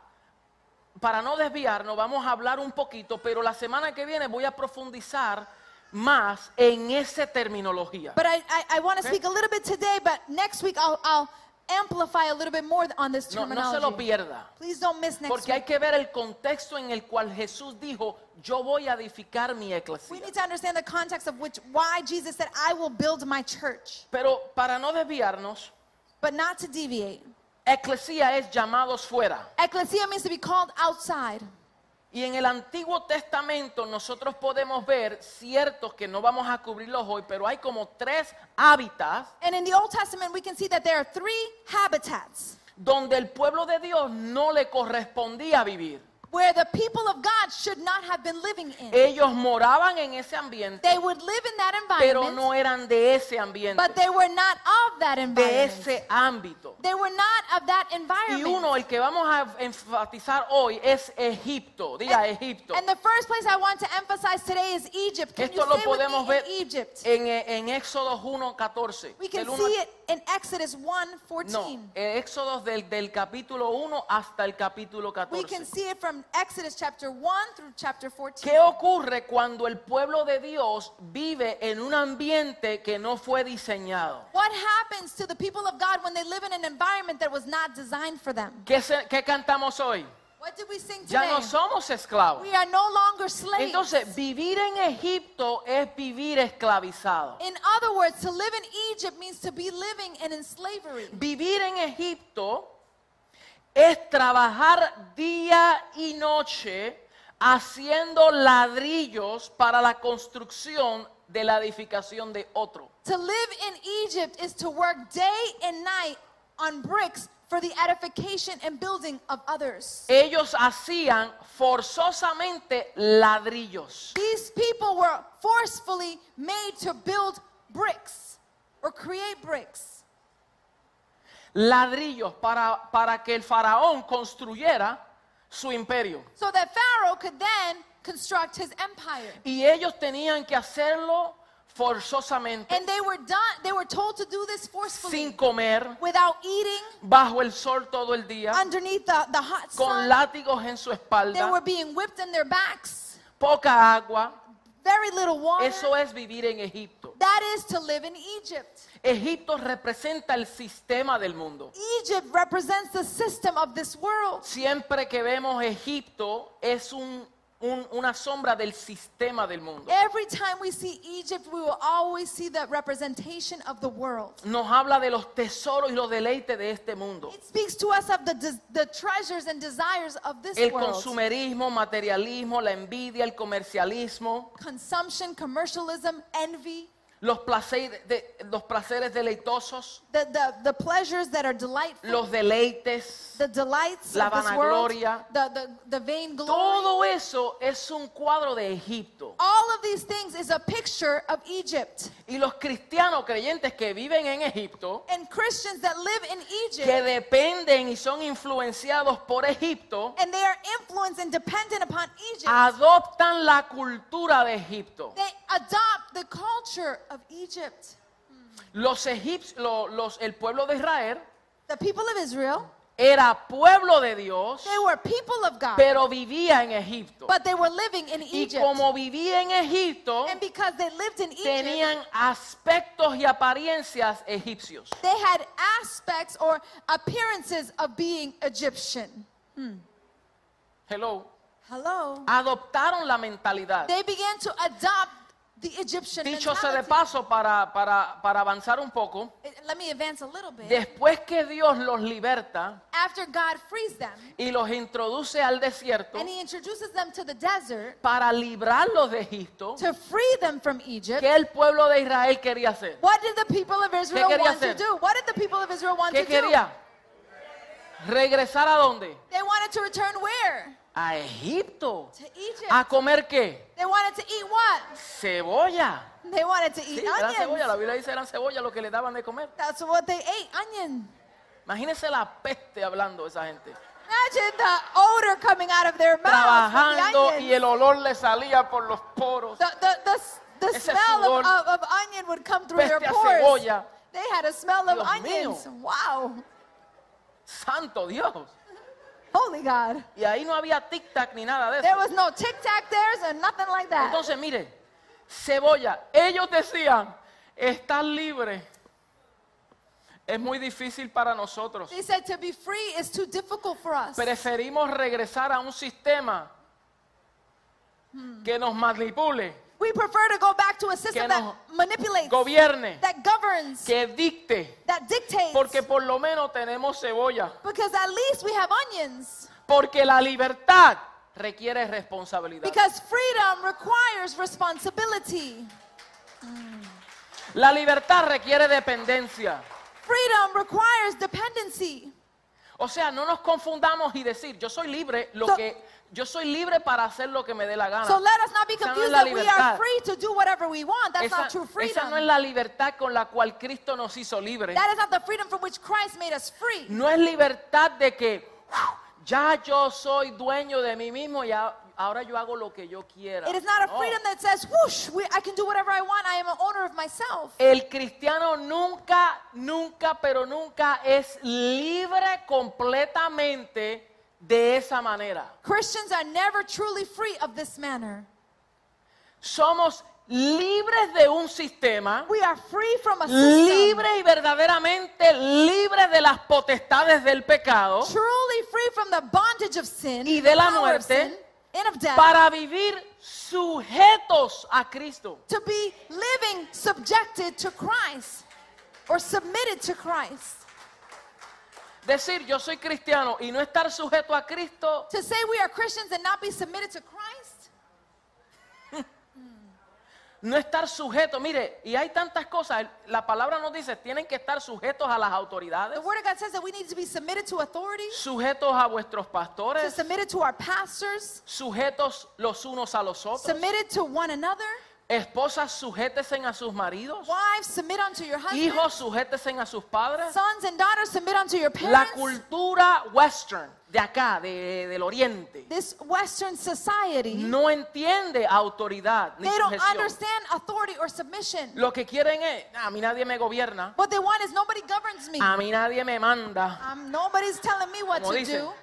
para no desviarnos, vamos a hablar un poquito, pero la semana que viene voy a profundizar más en esa terminología. But I, I, I want to speak a little bit today, but next week I'll, I'll amplify a little bit more on this No, no terminology. se lo pierda. Please don't miss next Porque hay week. que ver el contexto en el cual Jesús dijo, yo voy a edificar mi We need to understand the context of which why Jesus said, I will build my church. Pero para no desviarnos, But not to deviate. eclesía es llamados fuera. Ecclesia means to be called outside. Y en el Antiguo Testamento nosotros podemos ver ciertos que no vamos a cubrirlos hoy, pero hay como tres hábitats And in the Old Testament, we can see that there are three habitats donde el pueblo de Dios no le correspondía vivir. Where the people of God should not have been living in. Ellos moraban en ese ambiente, They would live in that environment. pero no eran de ese ambiente, but they were not of that environment. de ese ámbito. They were not of that environment. Y uno, el que vamos a enfatizar hoy, es Egipto. Diga Egipto. And the first place I want to emphasize today is Egypt. Can Esto you lo podemos ver Egypt? en, en Éxodo 1.14. We can see it in Exodus 1 No, 14. eh, Éxodo del, del capítulo 1 hasta el capítulo We can 14. see it from Exodus chapter 1 through chapter 14. ¿Qué ocurre cuando el pueblo de Dios vive en un ambiente que no fue diseñado? What happens to the people of God when they live in an environment that was not designed for them? ¿Qué, se- qué cantamos hoy? What did we sing Ya today? no somos esclavos. We are no longer slaves. Entonces, vivir en Egipto es vivir esclavizado. in other words, to live in Egypt means to be living in, in slavery. Vivir en Egipto es trabajar día y noche haciendo ladrillos para la construcción de la edificación de otro. To live in Egypt is to work day and night on bricks for the edification and building of others. Ellos hacían forzosamente ladrillos. These people were forcefully made to build bricks or create bricks Ladrillos para, para que el faraón construyera su imperio. so that Pharaoh could then construct his empire. Y ellos tenían que hacerlo forzosamente, And they were done, they were told to do this forcefully sin comer, without eating bajo el sol todo el día, underneath the, the hot con sun. látigos en su They espalda, were being whipped in their backs, poca agua. very little water. Eso es vivir en Egipto. That is to live in Egypt. Egipto representa el sistema del mundo. Egypt represents the system of this world. Siempre que vemos Egipto es un- un- una sombra del sistema del mundo. Every time we see Egypt, we will always see the representation of the world. Nos habla de los tesoros y los deleites de este mundo. It speaks to us of the, treasures and desires of this El world. consumerismo, materialismo, la envidia, el comercialismo, Consumption, commercialism, envy, los placeres, de- los placeres deleitosos, the, the, the pleasures that are delightful, los deleites. the delights la of this world, vanagloria. the, the, the vain glory. Todo eso es un cuadro de Egipto. All of these things is a picture of Egypt. Y los cristianos creyentes que viven en Egipto, And Christians that live in que Egypt, dependen y son influenciados por Egipto, and they are influenced and dependent upon Egypt, adoptan la cultura de Egipto. they adopt the culture of Egypt. Los egipcios, los, el pueblo de Israel The people of Israel, era pueblo de Dios, they were people of God, pero vivía en Egipto. but they were living in Y Egypt. como vivía en Egipto, And because they lived in Egypt, tenían aspectos y apariencias egipcios. they had aspects or appearances of being Egyptian. Hmm. Hello. Hello. Adoptaron la mentalidad. They began to adopt the Egyptian Dicho sea de mentality. paso, para, para, para avanzar un poco, Eh, Let me advance a little bit. después que Dios los liberta After God frees them y los introduce al desierto and He introduces them to the desert para librarlos de Egipto, to free them from Egypt, ¿qué el pueblo de Israel quería hacer? what did the people of Israel quería want hacer? to do? What did the people of Israel want ¿Qué to quería? ¿Regresar a dónde? do? They wanted to return where? A Egipto. To Egypt. ¿A comer qué? They wanted to eat what? Cebolla. They wanted to eat Sí, eran cebolla. La. Biblia dice eran cebolla lo que le daban de comer. That's what they ate, onion. Imagínense la peste hablando esa gente. Imagine the odor coming out of their mouths. from the trabajando y el olor le salía por los poros. The, the, the, the smell of, of, onion would come through their Peste a pores. cebolla. They had a smell of Dios onions. mío. Wow. Santo Dios. Holy God. Y ahí no había tic-tac ni nada de There eso. was no tic tac there, and nothing like that. Entonces, mire, cebolla. Ellos decían, estar libre es muy difícil para nosotros. They said to be free is too difficult for us. Preferimos regresar a un sistema que nos manipule, We prefer to go back to a system that manipulates, gobierne, that governs, que dicte. that dictates. Porque por lo menos tenemos cebolla. because at least we have onions. Porque la libertad requiere responsabilidad. Because freedom requires responsibility. La libertad requiere dependencia. Freedom requires dependency. O sea, no nos confundamos y decir, yo soy libre, lo So- que yo soy libre para hacer lo que me dé la gana. So let us not be Esa no confused la that we are free to do whatever we want. That's esa, not true esa freedom. no es la libertad con la cual Cristo nos hizo libres. That is not the freedom from which Christ made us free. No es libertad de que ya yo soy dueño de mí mismo y ahora yo hago lo que yo quiera. It is not a No. freedom that says, whoosh, I can do whatever I want. I am an owner of myself. El cristiano nunca, nunca, pero nunca es libre completamente de esa manera. Christians are never truly free of this manner. Somos libres de un sistema, We are free from a system. libres y verdaderamente libres de las potestades del pecado Truly free from the bondage of sin Y de la muerte, sin, and of death, para vivir sujetos a Cristo. to be living subjected to Christ or submitted to Christ. Decir yo soy cristiano y no estar sujeto a Cristo To say we are Christians and not be submitted to Christ. no estar sujeto. Mire, y hay tantas cosas. La palabra nos dice, tienen que estar sujetos a las autoridades, The Word of God says that we need to be submitted to authority, sujetos a vuestros to pastores, submitted to our pastors, sujetos los unos a los otros. submitted to one another. Esposas, sujétesen a sus maridos. Wives, submit unto your husbands. Hijos, sujétesen a sus padres. Sons and daughters, submit unto your La parents. cultura western de acá, de- del oriente, This Western society, no entiende autoridad ni they don't sujeción. understand authority or submission. Lo que quieren es, a mí nadie me gobierna, What they want is nobody governs me. a mí nadie me manda. Um, nobody's telling me what Como to dicen. do.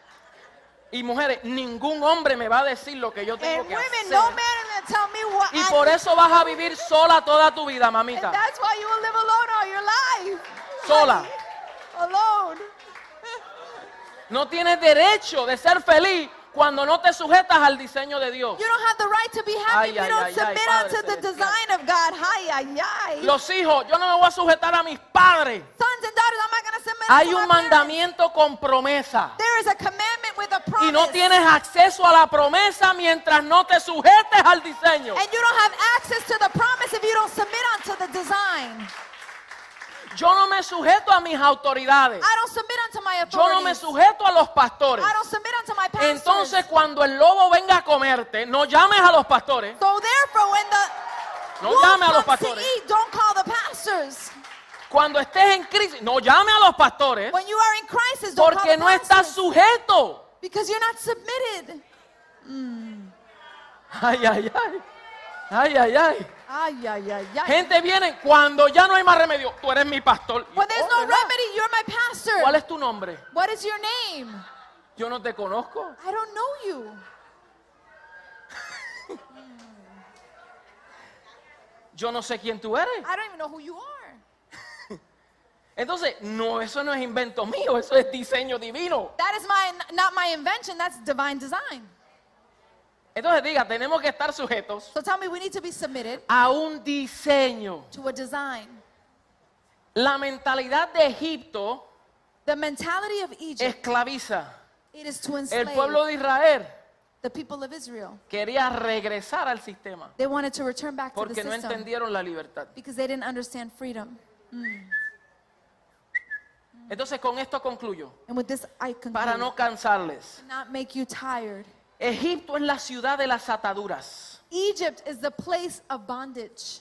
Y mujeres, ningún hombre me va a decir lo que yo tengo And que women, hacer. no man is gonna tell me what Y I por eso vas a vivir sola toda tu vida, And mamita. that's why you will live alone all your life. Sola. Alone. No tienes derecho de ser feliz cuando no te sujetas al diseño de Dios. You don't have the right to be happy if you don't ay, submit unto the design of God. Ay, ay, ay. Los hijos, yo no me voy a sujetar a mis padres. Sons and daughters, I'm not going to submit Hay to un mandamiento con promesa. There is a commandment with a promise. Y no tienes acceso a la promesa mientras no te sujetes al diseño. And you don't have access to the promise if you don't submit unto the design. Yo no me sujeto a mis autoridades. I don't submit unto my Yo no me authorities. sujeto a los pastores. I don't submit unto my pastors. Entonces cuando el lobo venga a comerte, no llames a los pastores. so therefore, when the No wolf llame a los pastores. eat, don't call the pastors. Cuando estés en crisis, no llame a los pastores When you are in crisis, don't call porque the no estás sujeto. Because you're not submitted. Ay, ay, ay. Ay, ay, ay. Ay, ay, ay, ay. Gente viene cuando ya no hay más remedio. Tú eres mi pastor. When there's no remedy, you're my pastor. ¿Cuál es tu nombre? What is your name? Yo no te conozco. I don't know you. Yo no sé quién tú eres. I don't even know who you are. Entonces, no, eso no es invento mío, eso es diseño divino. That is my not my invention, that's divine design. Entonces, diga, tenemos que estar sujetos So tell me we need to be submitted a un diseño. to a design. La mentalidad de Egipto The mentality of Egypt, esclaviza. it is to El enslave pueblo de Israel the people of Israel. quería regresar al sistema They wanted to return back to the porque no system entendieron la libertad. because they didn't understand freedom. Entonces, con esto concluyo, And with this, I para conclude, no cansarles. not make you tired. Egipto es la ciudad de las ataduras. Egypt is the place of bondage.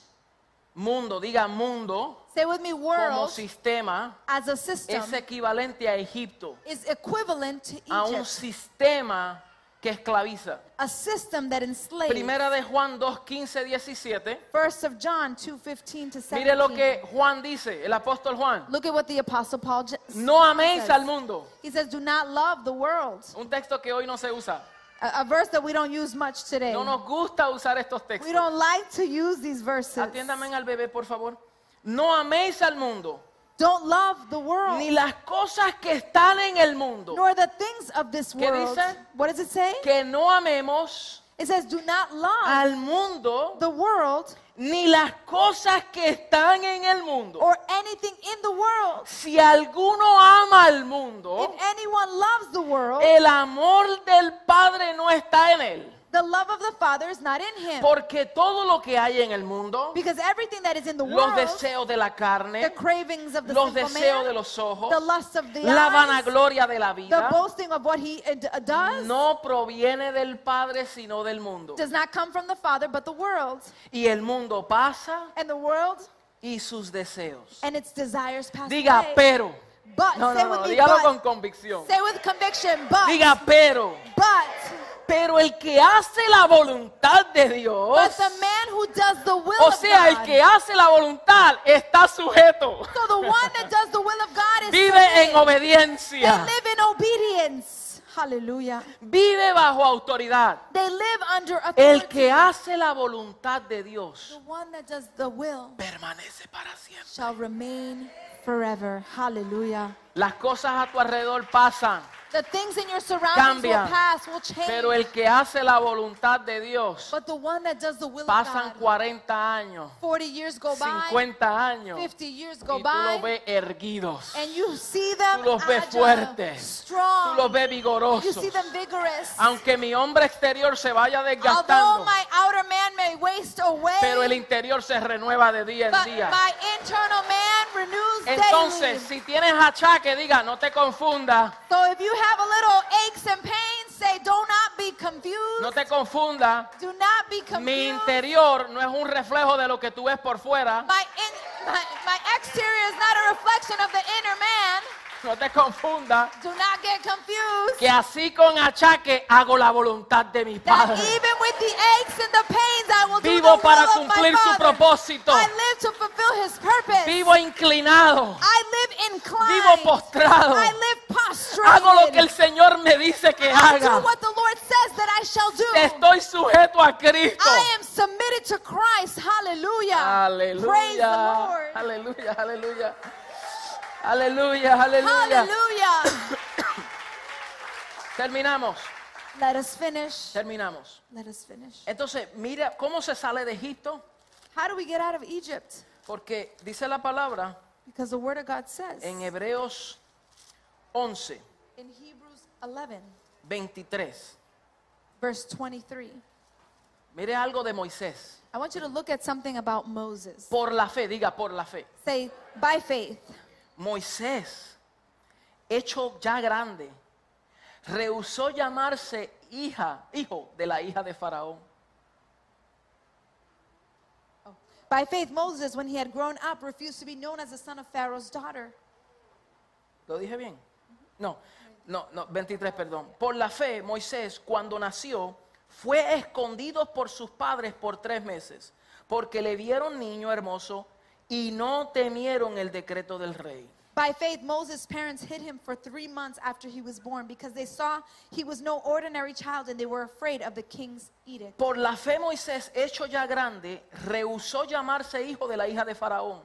Mundo, diga mundo, Say with me, como world sistema as a system es equivalente a Egipto, is equivalent to a un Egypt, sistema que esclaviza. a system that enslaves. Primera de Juan 2, 15, 17. First of John 2:15 to 17. Mire lo que Juan dice, el apóstol Juan. Look at what the apostle Paul No améis says. al mundo. He says, "Do not love the world." Un texto que hoy no se usa. A, a verse that we don't use much today. No nos gusta usar estos We don't like to use these verses. Atiéndame al bebé, por favor. No améis al mundo, Don't love the world, ni las cosas que están en el mundo. nor the things of this ¿Qué world. dice? What does it say? Que no amemos It says, "Do not love al mundo, the world ni las cosas que están en el mundo. or anything in the world. Si alguno ama al If mundo, anyone loves the world, el amor del Padre no está en él. The love of the Father is not in him. Porque todo lo que hay en el mundo, Because everything that is in the los world, deseos de la the carne, cravings of the los sinful deseos man, de los ojos, the lust of the la eyes, vanagloria de la the vida, boasting of what he uh, uh, does, no proviene del Padre sino del mundo. does not come from the Father, but the world. Y el mundo pasa And the world y sus deseos. and its desires pass Diga, away. pero. but, No, say no, with no, me, dígalo but. con convicción. Say with conviction, but. Diga, pero. but. Pero el que hace la voluntad de Dios, But the man who does the will o sea, el que hace la voluntad está sujeto. so the one that does the will of God is Vive en obediencia. They live in obedience. Hallelujah. Vive bajo autoridad. They live under El authority. que hace la voluntad de Dios The one that does the will permanece para siempre. shall remain forever. Hallelujah. Las cosas a tu alrededor pasan, The things in your surroundings will pass, will change. pero el que hace la voluntad de Dios but the one that does the will pasan of God, 40 años, 40 years go by, 50 años 50 years y go tú by, los ves erguidos, and you see them tú los ves agile, fuertes, tú strong, los ves you vigorosos. see them vigorous. Aunque mi hombre exterior se vaya Although desgastando, my outer man may waste away, pero el interior se renueva de día but en día. my internal man renews Entonces, daily. si tienes achaque, diga, no te confundas, So if you have a little aches and pains, say, do not be confused. no te confundas. do not be confused. Mi interior no es un reflejo de lo que tú ves por fuera. my, in, my, my exterior is not a reflection of the inner man. No te confundas. Do not get confused. Que así con achaque hago la voluntad de mi That Padre. even with the aches and the pains, I will do Vivo para cumplir su propósito. I live to fulfill His purpose. Vivo inclinado. I live inclined. Vivo postrado. I live prostrated. Hago lo que el Señor me dice que I do haga. what the Lord says that I shall do. Estoy sujeto a Cristo. I am submitted to Christ. Hallelujah. Praise the Aleluya. Lord. Aleluya, aleluya. Aleluya, aleluya. Hallelujah. Terminamos, Let us finish. terminamos. Let us finish. Entonces, mira cómo se sale de Egipto. How do we get out of Egypt? Porque dice la palabra Because the Word of God says en Hebreos 11, in Hebrews 11, 23. verse 23. Mire algo de Moisés. I want you to look at something about Moses. Por la fe, diga por la fe. Say, by faith, Moisés, hecho ya grande, rehusó llamarse hija, hijo de la hija de Faraón. by faith, Moses, when he had grown up, refused to be known as the son of Pharaoh's daughter. ¿Lo dije bien? No, no, no, 23, perdón. Por la fe, Moisés, cuando nació, fue escondido por sus padres por tres meses, porque le vieron niño hermoso y no temieron el decreto del rey. By faith, Moses' parents hid him for three months after he was born because they saw he was no ordinary child and they were afraid of the king's edict. Por la fe, Moisés, hecho ya grande, rehusó llamarse hijo de la hija de Faraón,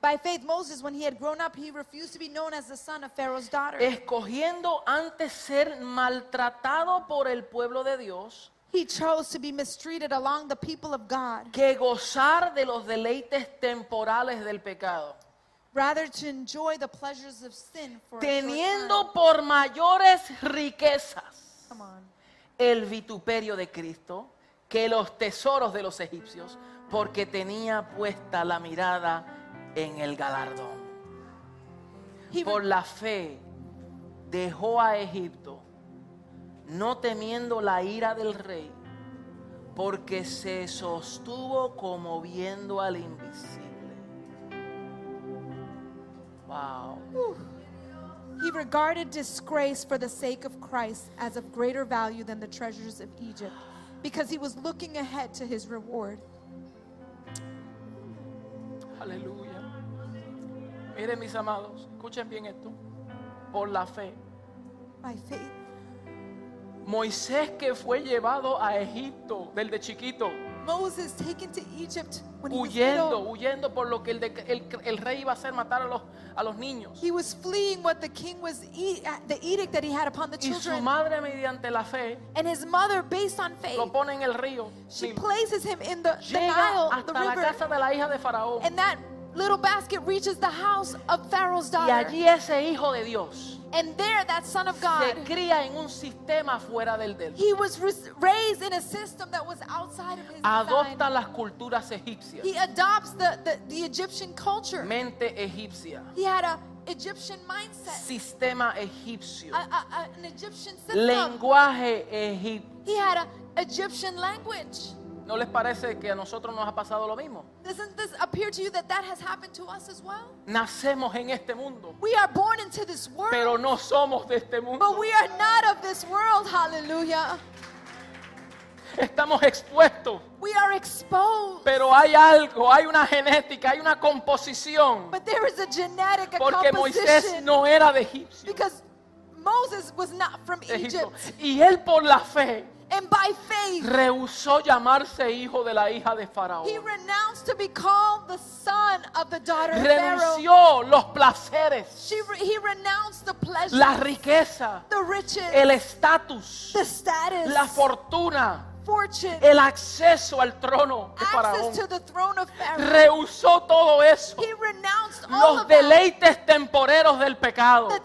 By faith, Moses, when he had grown up, he refused to be known as the son of Pharaoh's daughter. escogiendo antes ser maltratado por el pueblo de Dios He chose to be mistreated along the people of God que gozar de los deleites temporales del pecado. Rather to enjoy the pleasures of sin for a short teniendo por mayores riquezas Come on. el vituperio de Cristo que los tesoros de los egipcios, porque tenía puesta la mirada en el galardón. He Por la fe dejó a Egipto, no temiendo la ira del rey, porque se sostuvo como viendo al invisible. Wow. He regarded disgrace for the sake of Christ as of greater value than the treasures of Egypt, because he was looking ahead to his reward. Aleluya. Miren mis amados, escuchen bien esto. Por la fe. By faith, Moisés que fue llevado a Egipto desde chiquito, Moses taken to Egypt when he was huyendo, little. huyendo por lo que el, de- el- el rey iba a hacer matar a los, a los niños. He was fleeing what the king was e- uh, the edict that he had upon the Y su children. madre mediante la fe And his mother, based on faith, lo pone en el río. she Nilo. places him in the, the Llega Nile, the hasta la river. casa de la hija de Faraón. And that little basket reaches the house of Pharaoh's Y daughter. allí ese hijo de Dios And there, that son of se God, cría en un sistema fuera del he was raised in a system that was outside of his Adopta design. las culturas egipcias. He adopts the, the, the Egyptian culture. Mente egipcia. He had a Egyptian mindset, Sistema egipcio. a, a, a- an Egyptian system. Lenguaje egipcio. He had an Egyptian language. ¿No les parece que a nosotros nos ha pasado lo mismo? Doesn't this appear to you that that has happened to us as well? Nacemos en este mundo, We are born into this world, pero no somos de este but mundo. we are not of this world. Hallelujah. Estamos expuestos, We are exposed. pero hay algo, hay una genética, hay una composición. But there is a genetic a Porque Moisés composition no era de egipcio. because Moses was not from de Egipto. Egypt. Y él por la fe And by faith, rehusó llamarse hijo de la hija de Faraón. he renounced to be called the son of the daughter of Pharaoh. Renunció los placeres, She he renounced the pleasure, la riqueza, the riches, el estatus, the status, la fortuna, fortune, el acceso al trono de Faraón. access to the throne of Pharaoh. Rehusó todo eso. He renounced all Los deleites temporeros del pecado. the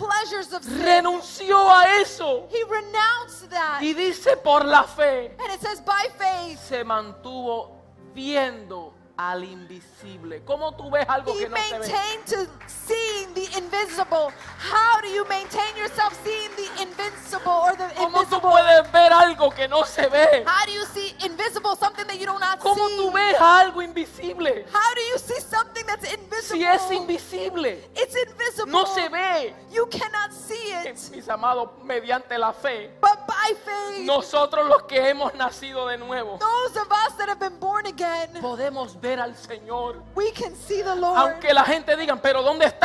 pleasures of sin. Renunció a eso. He renounced that. Y dice por la fe. And it says, by faith, se mantuvo viendo al invisible. ¿Cómo tú ves algo he que no se ve? Seeing the invisible. How do you maintain yourself seeing the invincible or the ¿Cómo tú invisible? puedes ver algo que no se ve? How do you see invisible, something that you do not ¿Cómo see? tú ves algo invisible? How do you see something that's invisible? Si es invisible, It's invisible. no se ve. You cannot see it. Mis amados, mediante la fe, But by faith, nosotros los que hemos nacido de nuevo, those of us that have been born again, podemos ver al Señor. we can see the Lord. Aunque la gente diga, pero ¿dónde está?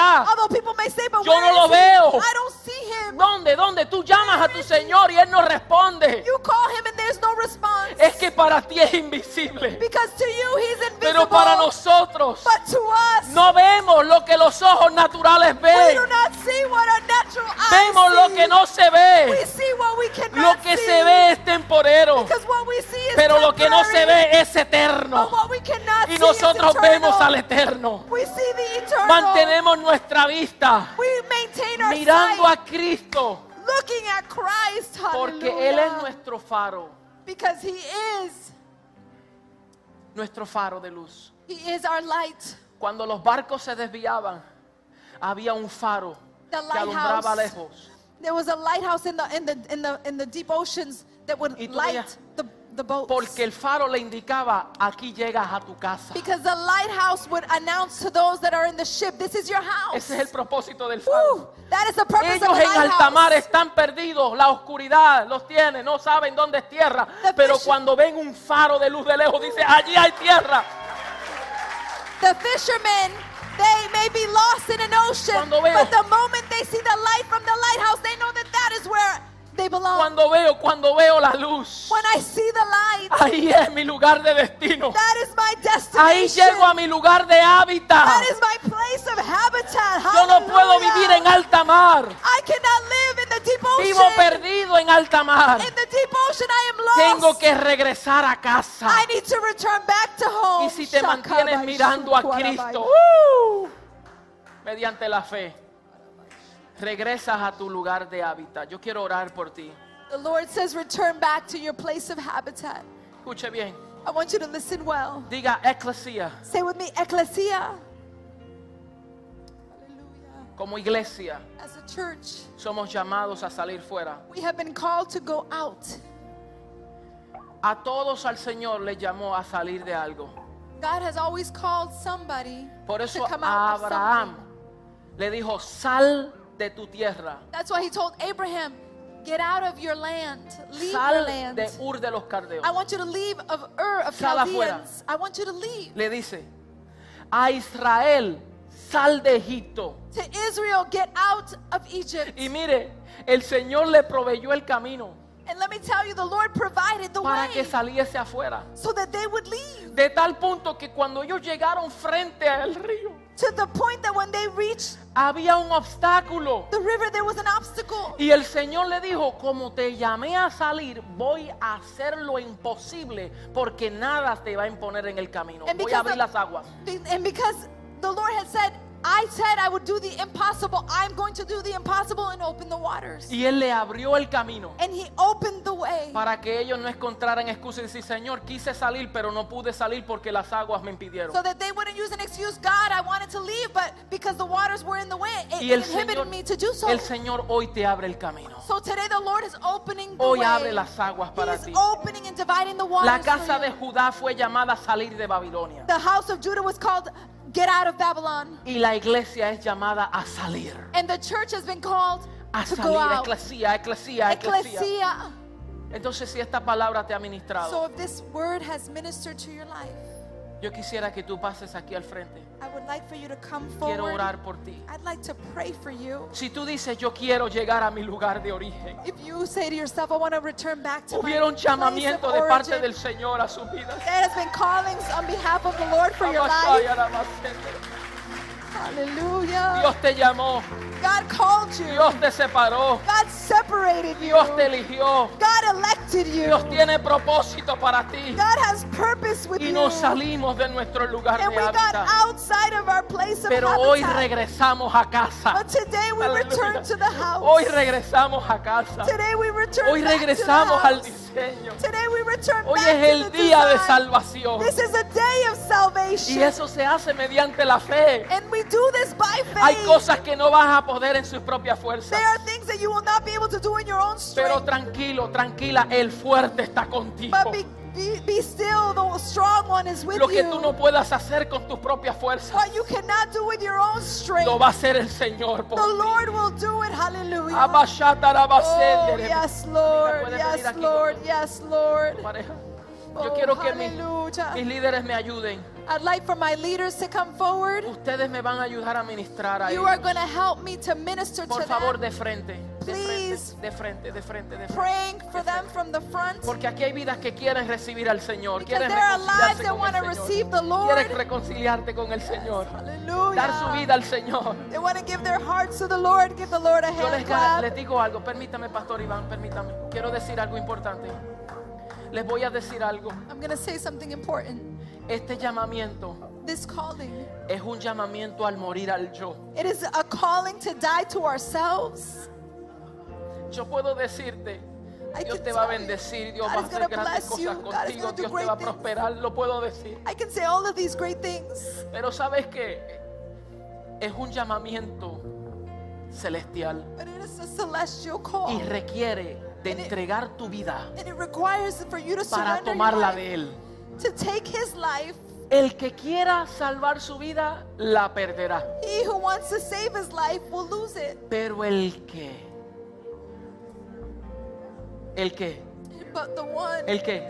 People may say, but Yo no lo veo. I don't see him. ¿Dónde? ¿Dónde? Tú llamas a tu Señor y Él no responde. You call him and there's no response. Es que para ti es invisible. because to you he's invisible. Pero para nosotros but to us, no vemos lo que los ojos naturales we ven. do not see what our natural eyes Vemos see. lo que no se We ve. see what we cannot Lo que see. se ve es temporero. Because what we see is Pero lo que no se ve es But eterno. what we cannot Y see nosotros is vemos al eterno. We see the eternal. Mantenemos nuestra vista We maintain our mirando a Cristo. looking at Christ. Porque. Él es nuestro faro. Because he is. Nuestro faro de luz. He is our light. Cuando los barcos se desviaban, había un faro The que alumbraba lejos. There was a lighthouse in the in the in the in the deep oceans that would light the, the boats. Porque el faro le indicaba, aquí llegas a tu casa. because the lighthouse would announce to those that are in the ship, this is your house. Ese es el propósito del Woo! faro. that is the purpose Ellos of the en alta mar están perdidos, la oscuridad los tiene, no saben dónde es tierra. The Pero fish- cuando ven un faro de luz de lejos, dice, allí hay tierra. The fishermen, they may be lost in an ocean, Cuando veo- but the moment they see the light from the lighthouse, they know that that is where they belong. Cuando veo, cuando veo la luz, when I see the light, ahí es mi lugar de destino. that is my Ahí destination. llego a mi lugar de hábitat. That is my place of habitat. Yo no puedo vivir en alta mar. I cannot live in the deep ocean. Vivo perdido en alta mar. In the deep ocean, I am lost. Tengo que regresar a casa. I need to return back to home. Y si te mantienes mirando a. Cristo, ¡uh! mediante la fe, regresas a tu lugar de hábitat. Yo quiero orar por ti. The Lord says, return back to your place of habitat. Escuche bien. I want you to listen well. Diga eclesia. Say with me. Hallelujah. Como iglesia, As a church, somos llamados a salir fuera. we have been called to go out. A todos al Señor le llamó a salir de algo. God has always called somebody Por to eso come a out of Abraham le dijo, sal de tu tierra, That's why he told Abraham, get out of your land, leave your sal land. de Ur de los Caldeos. I want you to leave of Ur of Sal afuera. Chaldeans. I want you to leave. Le dice, a Israel, sal de Egipto. To Israel, get out of Egypt. Y mire, el Señor le proveyó el camino And let me tell you, the Lord provided the para way que saliese afuera. so that they would leave. De tal punto que cuando ellos llegaron frente al río, To the point that when they reached había un obstáculo. the river, there was an obstacle. Y el Señor le dijo, como te llamé a salir, voy a hacer lo imposible porque nada te va a imponer en el camino. And Voy a abrir of- las aguas. And because the Lord had said, I said I would do the impossible, I'm going to do the impossible and open the waters. Y Él le abrió el camino And He opened the way para que ellos no encontraran excusas y decir, Señor, quise salir, pero no pude salir porque las aguas me impidieron. so that they wouldn't use an excuse, God, I wanted to leave, but because the waters were in the way, it, Y el it inhibited Señor, me to do so. el Señor hoy te abre el camino. So today the Lord is opening the Hoy way. abre las aguas para He's ti. opening and dividing the waters La for casa de. Judá fue llamada a salir de Babilonia. The house of Judah was called Get Out of Babylon. Y la iglesia es llamada a salir. And the church has been called A to go salir, out. eclesía, eclesía, eclesía. Ecclesia. Entonces, si esta palabra te ha ministrado, So if this word has ministered to your life, yo quisiera que tú pases aquí al frente. I would like for you to come Quiero forward. orar por ti. I'd like to pray for you. Si tú dices, yo quiero llegar a mi lugar de origen, If you say to yourself, I want to return back to hubiera un llamamiento de parte del Señor a su vida. there has been callings on behalf of the Lord for your life. Hallelujah. Dios te llamó, God called you. Dios te separó, God separated you. Dios te eligió, God elected you. Dios tiene propósito para ti. God has purpose with Y you. nos salimos de nuestro lugar and de we got hábitat. outside of our place of Pero hoy habitat. regresamos a casa. But today we Aleluya. return to the house. Hoy regresamos a casa. Today we return Hoy back to the regresamos al house. Diseño. Today we return Hoy back es to el the día de salvación. This is a day of salvation. Y eso se hace mediante la fe. And we do this by faith. Hay cosas que no vas a poder en sus propias fuerzas. There are things that you will not be able to do in your own Pero tranquilo, tranquila, el fuerte está contigo. Be, be, still, the strong one is with Lo que you. tú no puedas hacer con tus propias fuerzas, What you cannot do with your own strength, lo va a hacer el Señor por the ti. Lord will do it. Hallelujah. Oh, yes, Lord. Yes, Lord. Yes, Lord. Yo Oh, quiero que mis, mis líderes me ayuden. I'd like for my leaders to come forward. Ustedes me van a ayudar a ministrar a You are ellos. to help me to minister Por to favor, them, de frente. De Please. frente, de frente, de frente, de frente. praying for them from the front. Porque aquí hay vidas que quieren recibir al Señor, Because quieren there are lives that want to receive the Lord. quieren reconciliarte con el Señor, Hallelujah. dar su vida al Señor. They want to give their hearts to the Lord. Give the Lord a Yo hand les, clap. les digo algo, permítame, Pastor Iván, permítame. Quiero decir algo importante. Les voy a decir algo. I'm going to say something important. Este llamamiento This calling, es un llamamiento al morir al yo. it is a calling to die to ourselves. Yo puedo decirte, I Dios can te va a bendecir, Dios va a hacer grandes cosas contigo, Dios te va a prosperar, lo puedo decir. I can say all of these great things, Pero sabes que es un llamamiento celestial but it is a celestial call. y requiere de And it- entregar tu vida And it requires for you to para tomarla de Él. to take his life. El que quiera salvar su vida, la perderá. He who wants to save his life will lose it. Pero el que, el que, But the one, el que,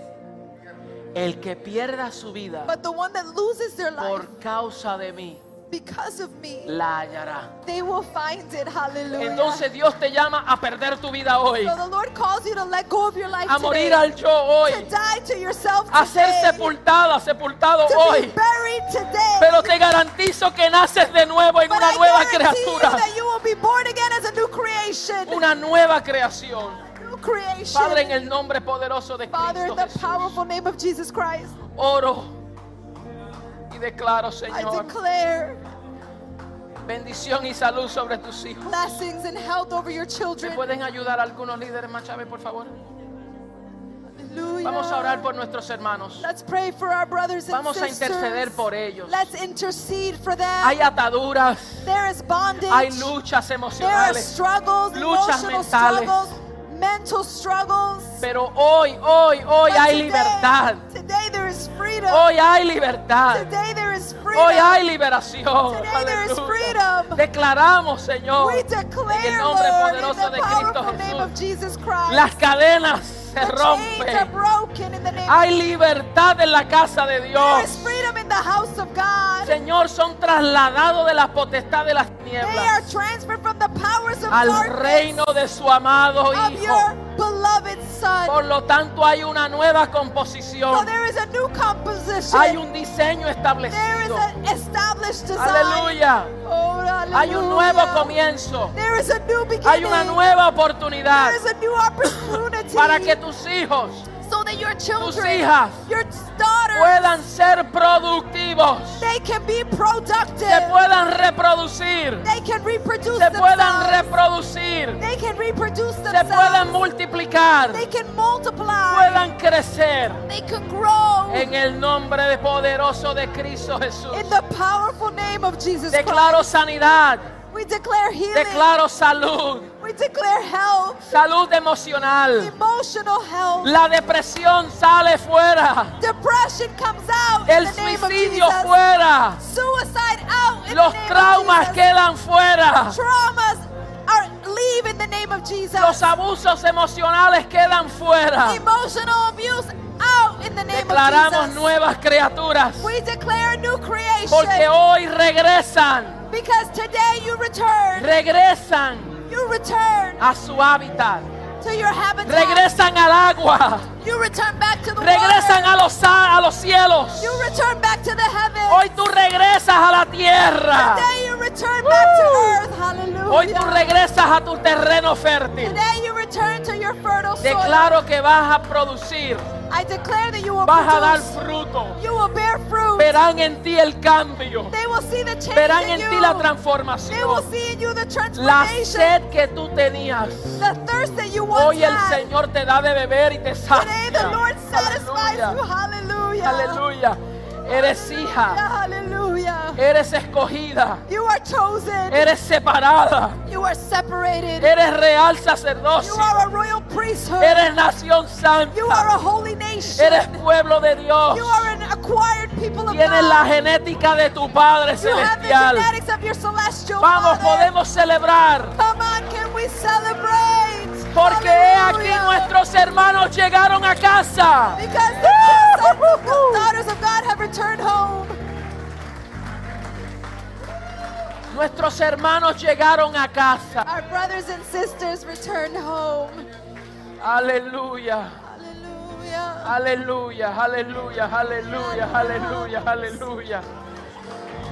el que pierda su vida but the one that loses their life por causa de mí, because of me, la hallará. they will find it. Hallelujah. Entonces Dios te llama a perder tu vida hoy, so the Lord calls you to let go of your life a today, morir al yo hoy, to die to yourself a ser sepultada, sepultado to hoy. be buried today. Pero te garantizo que naces de nuevo en but una I nueva you criatura, that you will be born again as a new creation. una nueva creación. Creation. Padre, en el nombre poderoso de Father, in Cristo the powerful name of Jesus Christ, oro y declaro, I Señor, declare bendición y salud sobre tus hijos. blessings and health over your ¿Me children. pueden ayudar algunos líderes más, Chávez, por favor? Vamos a orar por nuestros hermanos. Let's pray for our brothers and Vamos a sisters. interceder por ellos. Let's intercede for them. Hay ataduras, there is bondage. hay luchas there are emocionales, struggles, luchas emotional mentales. struggles, mental struggles. pero hoy, hoy, hoy But hay today, libertad. Today there is freedom. Hoy hay libertad. Today there is Hoy freedom. hay liberación. Today there is freedom. Declaramos, Señor, We en el declare, nombre Lord, in poderoso de Cristo powerful name of Jesús. Jesus Christ, Las cadenas se name Hay libertad en la casa de Dios. Señor, son trasladados de la potestad de las tinieblas transferred from the powers of al reino de su amado Hijo. Beloved Son. Por lo tanto, hay una nueva So composición. there is a new composition. Hay un diseño there is establecido. an established design. Aleluya. Oh, Hay un nuevo comienzo. There is a new beginning. Hay una nueva oportunidad There is a new opportunity. para que tus hijos so that your children, hijas your daughters, puedan ser productivos, they can be productive. se puedan reproducir, they can reproduce se puedan themselves. reproducir, they can reproduce se themselves. puedan multiplicar, they can multiply. puedan crecer they can grow. en el nombre de poderoso de Cristo Jesús. in the powerful name of Jesus Declaro sanidad. We declare healing. declaro salud, we declare health. salud emocional. Emotional health. La depresión sale fuera, Depression comes out el in the name of suicidio fuera, Suicide out in los the name traumas of quedan fuera, Traumas are leave in the name of Jesus. los abusos emocionales quedan fuera. Emotional abuse out in the name Declaramos of Jesus. nuevas criaturas We declare new creation. porque hoy regresan, because today you return. regresan You return a su hábitat, to your habitat. regresan al agua, You return back to the regresan water. a los, a los cielos. You return back to the heavens. Hoy tú regresas a la tierra. Today you return back to Woo. earth. Hallelujah. Hoy tú regresas a tu terreno fértil. Today you return to your fertile soil. Declaro que vas a producir, I declare that you will vas a dar fruto. You will bear fruit. Verán en ti el cambio. They will see the change Verán en ti la They will transformación. see in you the La transformation. sed que tú tenías. the thirst that you once Hoy el. Señor te da de beber y te Today the. Lord satisfies you. Hallelujah. Aleluya. Eres hija. Hallelujah. Eres escogida. You are chosen. Eres separada. you are separated. Eres real you sacerdocio. are a royal priesthood. Eres nación you are a santa. holy nation. Eres pueblo de Dios. you are an acquired people of Tienes God. la genética de tu Padre you have the celestial. genetics of your celestial Vamos, Father. podemos celebrar. Come on, can we celebrate? Porque aquí nuestros hermanos llegaron a casa. Nuestros hermanos llegaron a casa. Our brothers and sisters returned home. Aleluya. Aleluya, aleluya, aleluya, aleluya, aleluya.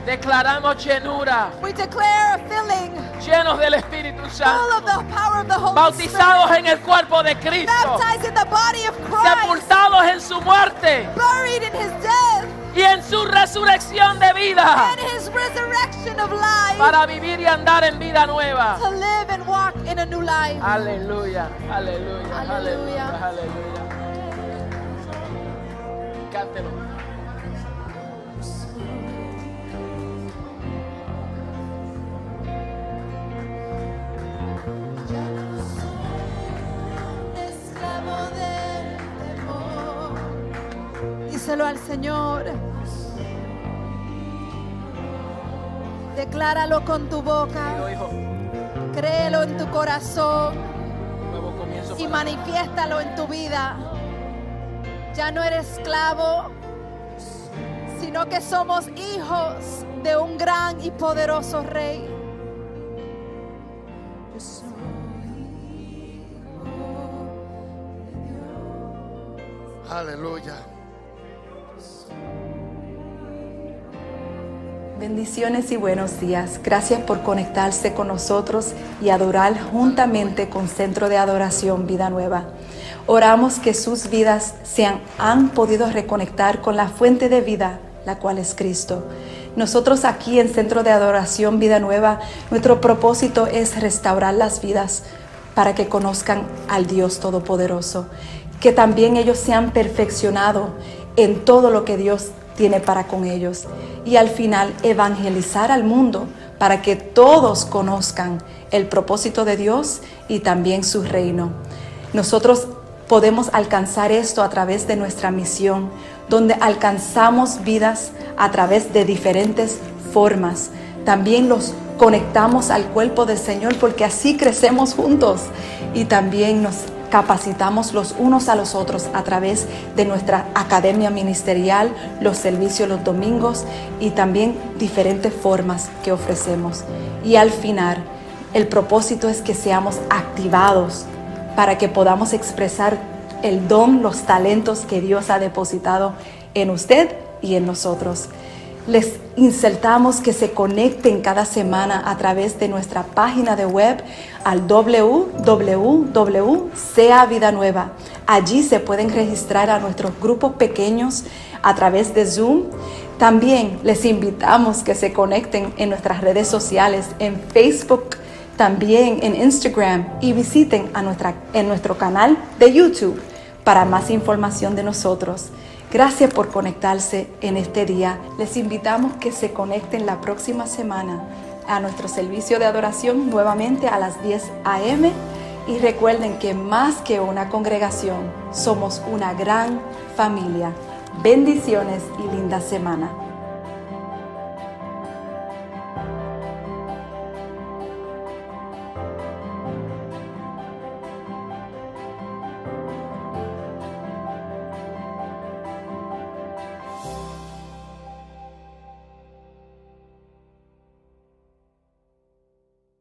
Declaramos llenura, We declare a filling llenos del Espíritu full Santo, of the power of the Holy bautizados Spirit. en el cuerpo de Cristo, Baptized in the body of Christ. sepultados en su muerte Buried in his death y en su resurrección de vida, and his resurrection of life. para vivir y andar en vida nueva. to live and walk in a new life. Aleluya, aleluya, aleluya, Aleluya. aleluya. Cántelo. Díselo al Señor. Decláralo con tu boca. Créelo en tu corazón y manifiéstalo en tu vida. Ya no eres esclavo, sino que somos hijos de un gran y poderoso rey. Aleluya. Bendiciones y buenos días. Gracias por conectarse con nosotros y adorar juntamente con Centro de Adoración Vida Nueva. Oramos que sus vidas se han, podido reconectar con la fuente de vida, la cual es Cristo. Nosotros aquí en Centro de Adoración Vida Nueva, nuestro propósito es restaurar las vidas para que conozcan al Dios Todopoderoso, que también ellos se han perfeccionado en todo lo que Dios tiene para con ellos y al final evangelizar al mundo para que todos conozcan el propósito de Dios y también su reino. Nosotros podemos alcanzar esto a través de nuestra misión donde alcanzamos vidas a través de diferentes formas. También los conectamos al cuerpo del Señor porque así crecemos juntos y también nos capacitamos los unos a los otros a través de nuestra academia ministerial, los servicios los domingos y también diferentes formas que ofrecemos. Y al final, el propósito es que seamos activados para que podamos expresar el don, los talentos que Dios ha depositado en usted y en nosotros. Les insertamos que se conecten cada semana a través de nuestra página de web al www.sea Vida Nueva. Allí se pueden registrar a nuestros grupos pequeños a través de Zoom. También les invitamos que se conecten en nuestras redes sociales, en Facebook, también en Instagram y visiten a nuestra, en nuestro canal de YouTube para más información de nosotros. Gracias por conectarse en este día. Les invitamos que se conecten la próxima semana a nuestro servicio de adoración nuevamente a las 10 a.m. Y recuerden que más que una congregación, somos una gran familia. Bendiciones y linda semana.